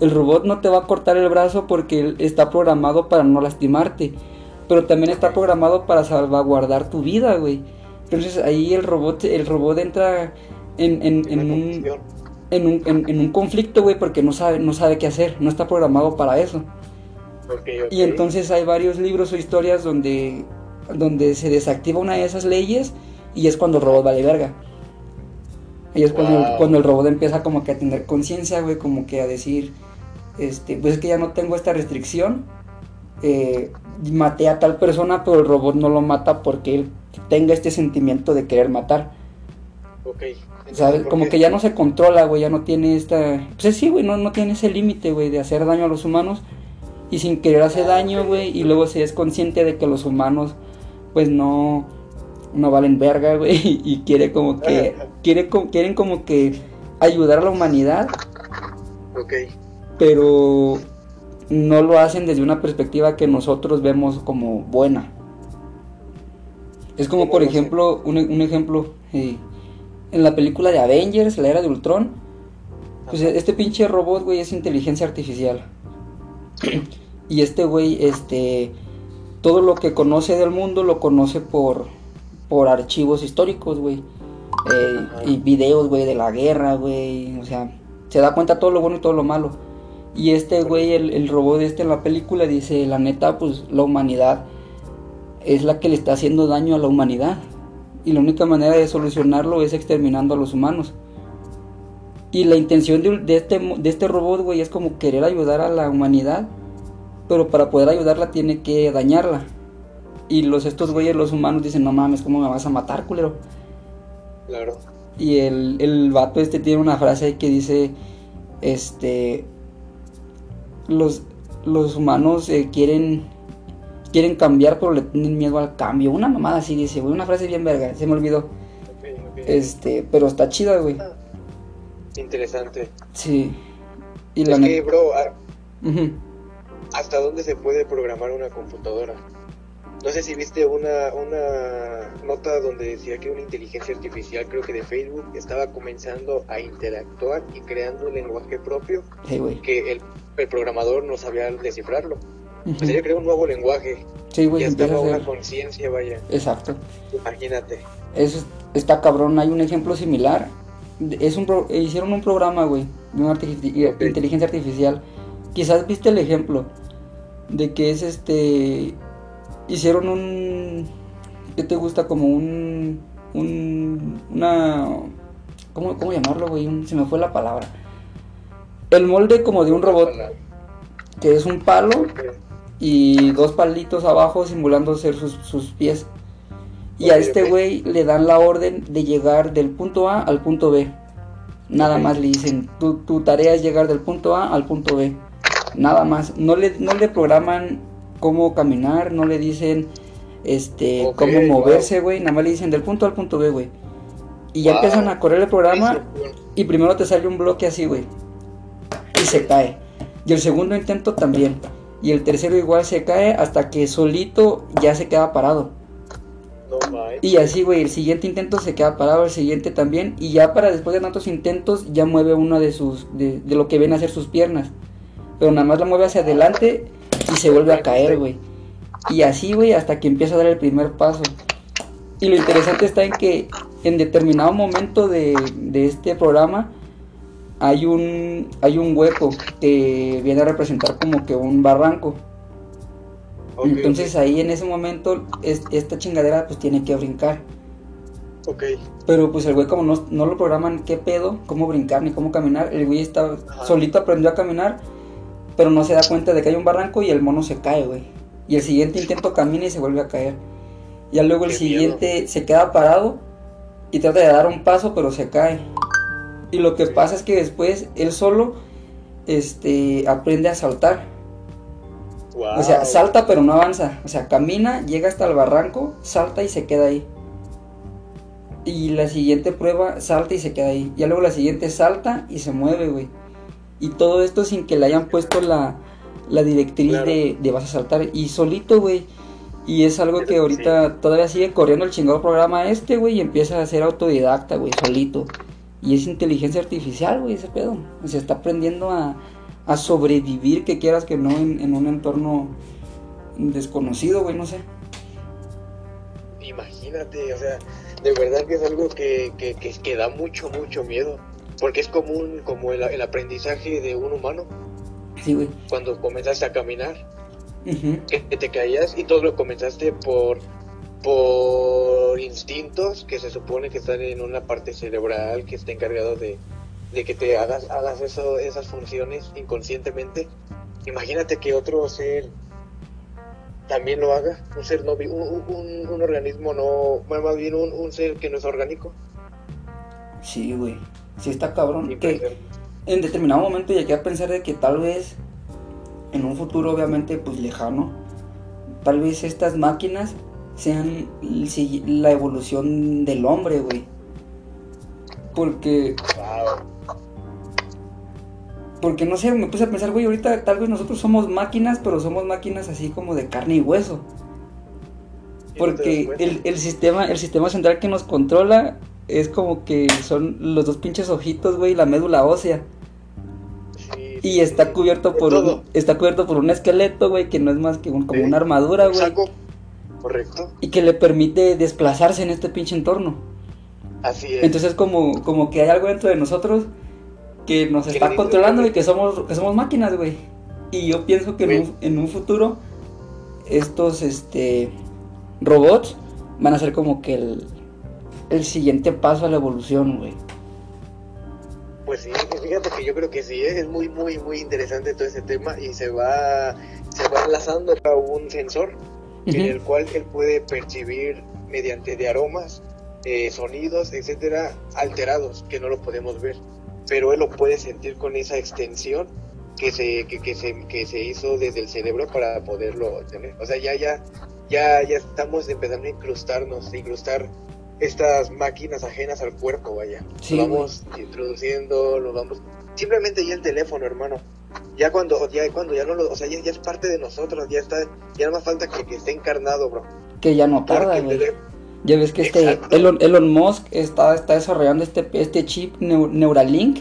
El robot no te va a cortar el brazo porque está programado para no lastimarte. Pero también está programado para salvaguardar tu vida, güey. Entonces ahí el robot, el robot entra en, en- en un en un, en, en un conflicto, güey, porque no sabe, no sabe qué hacer, no está programado para eso. Y entonces hay varios libros o historias donde, donde se desactiva una de esas leyes y es cuando el robot vale verga. Y es cuando, el, Wow. cuando el robot empieza como que a tener conciencia, güey, como que a decir, este, pues es que ya no tengo esta restricción, eh, maté a tal persona, pero el robot no lo mata porque él tenga este sentimiento de querer matar. Ok. ¿Sabes? ¿por Como que ya no se controla, güey, ya no tiene esta... Pues sí, güey, no, no tiene ese límite, güey, de hacer daño a los humanos y sin querer hace Ah, daño, güey, y luego se es consciente de que los humanos, pues no, no valen verga, güey, [laughs] y quiere como que, [laughs] quiere, quieren como que ayudar a la humanidad, Ok. pero no lo hacen desde una perspectiva que nosotros vemos como buena. Es como, ¿Cómo por ejemplo, un, un ejemplo, eh, en la película de Avengers, la era de Ultron, pues este pinche robot, güey, es inteligencia artificial. [clears throat] y este güey, este, todo lo que conoce del mundo lo conoce por, por archivos históricos, güey. Eh, y videos, güey, de la guerra, güey. O sea, se da cuenta todo lo bueno y todo lo malo. Y este güey, el, el robot este en la película, dice, la neta, pues la humanidad es la que le está haciendo daño a la humanidad. Y la única manera de solucionarlo es exterminando a los humanos. Y la intención de, de este, de este robot, güey, es como querer ayudar a la humanidad. Pero para poder ayudarla tiene que dañarla. Y los estos güeyes, los humanos, dicen, no mames, ¿cómo me vas a matar, culero? Claro. Y el, el vato este tiene una frase ahí que dice, este, los, los humanos eh, quieren, quieren cambiar, pero le tienen miedo al cambio. Una mamada así dice, güey, una frase bien verga, se me olvidó. Este, pero está chida, güey. Interesante. Sí. Y la que, bro. ¿hasta dónde se puede programar una computadora? No sé si viste una, una nota donde decía que una inteligencia artificial, creo que de Facebook, estaba comenzando a interactuar y creando un lenguaje propio güey. que el, el programador no sabía descifrarlo. Ujú. Pues ella creó un nuevo lenguaje Sí, güey, y empieza estaba una conciencia, vaya. Exacto. Imagínate. Eso es- está cabrón, hay un ejemplo similar. Es un pro- hicieron un programa, güey, de una artifici- Ok. inteligencia artificial. Quizás viste el ejemplo de que es este hicieron un ¿qué te gusta como un un una ¿cómo, cómo llamarlo, güey? Un- se me fue la palabra. El molde como de un robot que es un palo y dos palitos abajo simulando ser sus, sus pies. Y a este güey le dan la orden de llegar del punto A al punto B. Nada más le dicen, tu, tu tarea es llegar del punto A al punto B. Nada más. No le, no le programan cómo caminar, no le dicen este cómo moverse, güey. Nada más le dicen del punto al punto B, güey. Y ya Wow. empiezan a correr el programa y primero te sale un bloque así, güey. Y se cae. Y el segundo intento también. Y el tercero igual se cae hasta que solito ya se queda parado. No. Y así, güey, el siguiente intento se queda parado, el siguiente también. Y ya para después de tantos intentos ya mueve uno de sus, de, de lo que ven a ser sus piernas. Pero nada más la mueve hacia adelante y se vuelve a caer, güey. Y así, güey, hasta que empieza a dar el primer paso. Y lo interesante está en que en determinado momento de, de este programa hay un, hay un hueco que viene a representar como que un barranco. Ok, Entonces ahí en ese momento es- esta chingadera pues tiene que brincar. ok. Pero pues el güey como no, no lo programan qué pedo, cómo brincar ni cómo caminar, el güey está Ajá. solito aprendió a caminar, pero no se da cuenta de que hay un barranco y el mono se cae, güey. Y el siguiente intento camina y se vuelve a caer. Ya luego el Qué siguiente se queda parado y trata de dar un paso, pero se cae. Y lo que pasa es que después él solo este aprende a saltar. Wow. O sea, salta pero no avanza. O sea, camina, llega hasta el barranco, salta y se queda ahí. Y la siguiente prueba salta y se queda ahí. Ya luego la siguiente salta y se mueve, güey. Y todo esto sin que le hayan puesto la, la directriz Claro. de, de vas a saltar. Y solito, güey. Y es algo que ahorita todavía sigue corriendo el chingado programa este, güey. Y empieza a ser autodidacta, güey, solito. Y es inteligencia artificial, güey, ese pedo. O sea, está aprendiendo a, a sobrevivir, que quieras que no, en, en un entorno desconocido, güey, no sé. Imagínate, o sea, de verdad que es algo que, que, que, que da mucho, mucho miedo. Porque es como, un, como el, el aprendizaje de un humano Sí, güey. cuando comenzaste a caminar. Que que te caías y todo lo comenzaste por por instintos que se supone que están en una parte cerebral que está encargado de, de que te hagas hagas eso esas funciones inconscientemente imagínate que otro ser también lo haga un ser no un, un, un organismo no más bien un, un ser que no es orgánico Sí, güey. Sí está cabrón. Que Impresionante. en determinado momento llegué a pensar de que tal vez en un futuro obviamente pues lejano, tal vez estas máquinas sean la evolución del hombre, güey. Porque, porque no sé, me puse a pensar, güey, ahorita tal vez nosotros somos máquinas, pero somos máquinas así como de carne y hueso. Porque el, el, sistema, el sistema central que nos controla es como que son los dos pinches ojitos, güey, la médula ósea. y está cubierto por un, está cubierto por un esqueleto, güey, que no es más que como una armadura, güey. Correcto. Y que le permite desplazarse en este pinche entorno. Así es. Entonces como, como que hay algo dentro de nosotros que nos está controlando y que somos, que somos máquinas, güey. Y yo pienso que en un, en un, futuro estos este robots van a ser como que el, el siguiente paso a la evolución, güey. Pues sí, fíjate que yo creo que sí, ¿eh? es muy, muy, muy interesante todo ese tema y se va, se va enlazando a un sensor en el cual él puede percibir mediante de aromas, eh, sonidos, etcétera, alterados que no lo podemos ver, pero él lo puede sentir con esa extensión que se, que, que se, que se hizo desde el cerebro para poderlo tener. O sea, ya, ya, ya, ya estamos empezando a incrustarnos, a incrustar estas máquinas ajenas al cuerpo, vaya. lo vamos introduciendo, lo vamos... Simplemente ya el teléfono, hermano. Ya cuando ya cuando ya no lo, o sea, ya, es parte de nosotros, ya está, ya no más falta que, que esté encarnado, bro. Que ya no tarda, güey. Ya ves que este Elon, Elon, Musk está, está desarrollando este, este chip Neuralink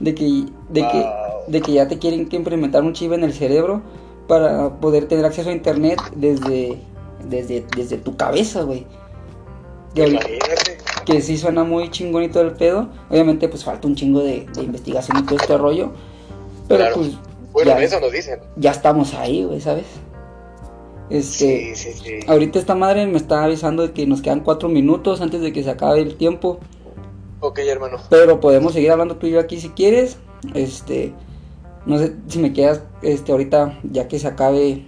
de que de que de que ya te quieren que implementar un chip en el cerebro para poder tener acceso a internet desde desde desde tu cabeza, güey. Que, sí suena muy chingonito el pedo. Obviamente, pues falta un chingo de, investigación y todo este rollo. Pero pues. Bueno, ya, eso nos dicen. Ya estamos ahí, güey, ¿sabes? Este, sí, sí, sí. Ahorita esta madre me está avisando de que nos quedan cuatro minutos antes de que se acabe el tiempo. Ok, hermano. Pero podemos seguir hablando tú y yo aquí si quieres. Este, no sé si me quedas, este, ahorita ya que se acabe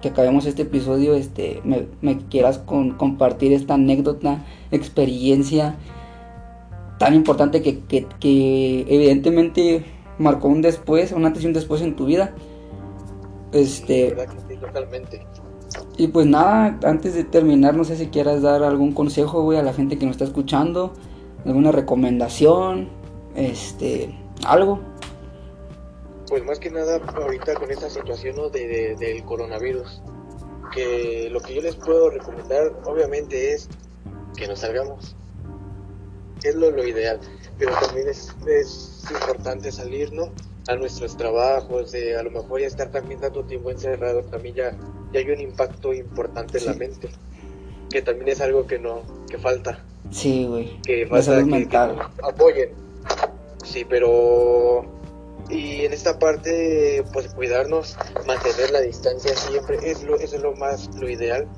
que acabemos este episodio, este, me, quieras con, compartir esta anécdota, experiencia tan importante que, que, evidentemente marcó un después, un antes y un después en tu vida. Este. totalmente. Y pues nada, antes de terminar, no sé si quieras dar algún consejo, güey, a la gente que nos está escuchando, alguna recomendación, este, algo pues más que nada ahorita con esta situación de, del coronavirus, que lo que yo les puedo recomendar obviamente es que nos salgamos. Es lo, lo ideal, pero también es, es importante salir, ¿no? A nuestros trabajos, de a lo mejor ya estar también tanto tiempo encerrado, también ya, ya hay un impacto importante en la mente, que también es algo que no, que falta. Sí, güey. Que falta que, que apoyen. Sí, pero y en esta parte pues cuidarnos mantener la distancia siempre es lo es lo más lo ideal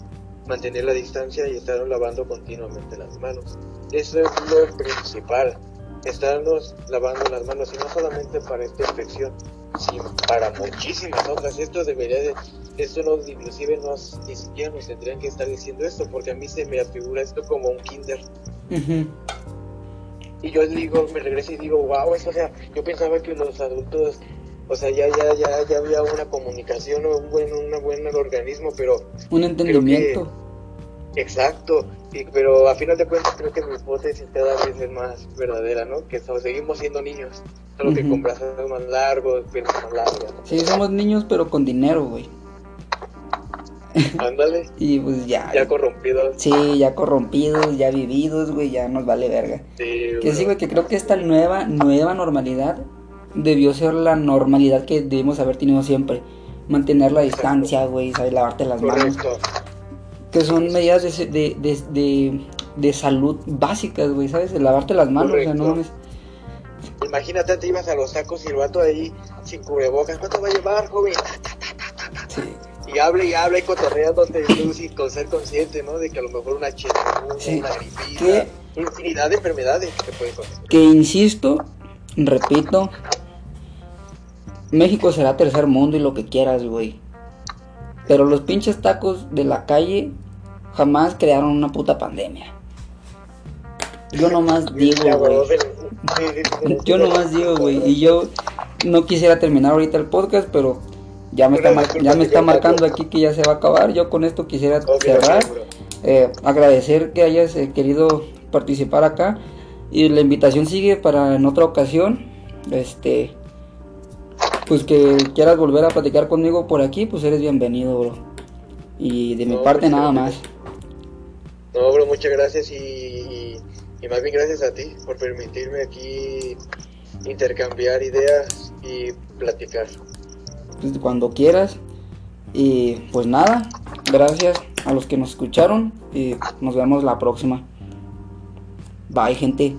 mantener la distancia y estar lavando continuamente las manos. Eso es lo principal estarnos lavando las manos y no solamente para esta infección sino para muchísimas otras. Esto debería de esto no inclusive no ni siquiera nos tendrían que estar diciendo esto porque a mí se me afigura esto como un kinder y yo digo, me regreso y digo, wow, eso, o sea, yo pensaba que los adultos, o sea, ya, ya, ya, ya había una comunicación, un buen, un buen organismo, pero... Un entendimiento. exacto, y, pero a final de cuentas creo que mi hipótesis cada vez es más verdadera, ¿no? Que seguimos siendo niños, solo que con brazos más largos, piernas más largas. Sí, somos niños, pero con dinero, güey. Ándale. y pues ya. Ya corrompidos. Sí, ya corrompidos, ya vividos, güey, ya nos vale verga. Sí, que sí, güey, que creo que esta nueva, nueva normalidad debió ser la normalidad que debimos haber tenido siempre. Mantener la distancia, güey, saber lavarte las manos. Que son medidas de, de, de, de, salud básicas, güey, ¿sabes? De lavarte las manos, o sea, no Imagínate, te ibas a los sacos y el vato ahí sin cubrebocas. ¿Cuánto va a llevar, joven? Sí y habla y habla y cotorrea donde tú con ser consciente, ¿no? De que a lo mejor una chikungunya, una gripita, infinidad de enfermedades que pueden Que insisto, repito, México será tercer mundo y lo que quieras, güey. Pero los pinches tacos de la calle jamás crearon una puta pandemia. Yo nomás digo, güey. Yo nomás digo, güey. Y yo no quisiera terminar ahorita el podcast, pero ya me, está, ya me está marcando aquí que ya se va a acabar. Yo con esto quisiera cerrar. Eh, agradecer que hayas eh, querido participar acá. Y la invitación sigue para en otra ocasión. Este. Pues que quieras volver a platicar conmigo por aquí, pues eres bienvenido, bro. Y de mi parte nada más. bro, muchas gracias y, y más bien gracias a ti por permitirme aquí intercambiar ideas y platicar. Pues, cuando quieras. Y pues nada, gracias a los que nos escucharon y nos vemos la próxima. Bye gente.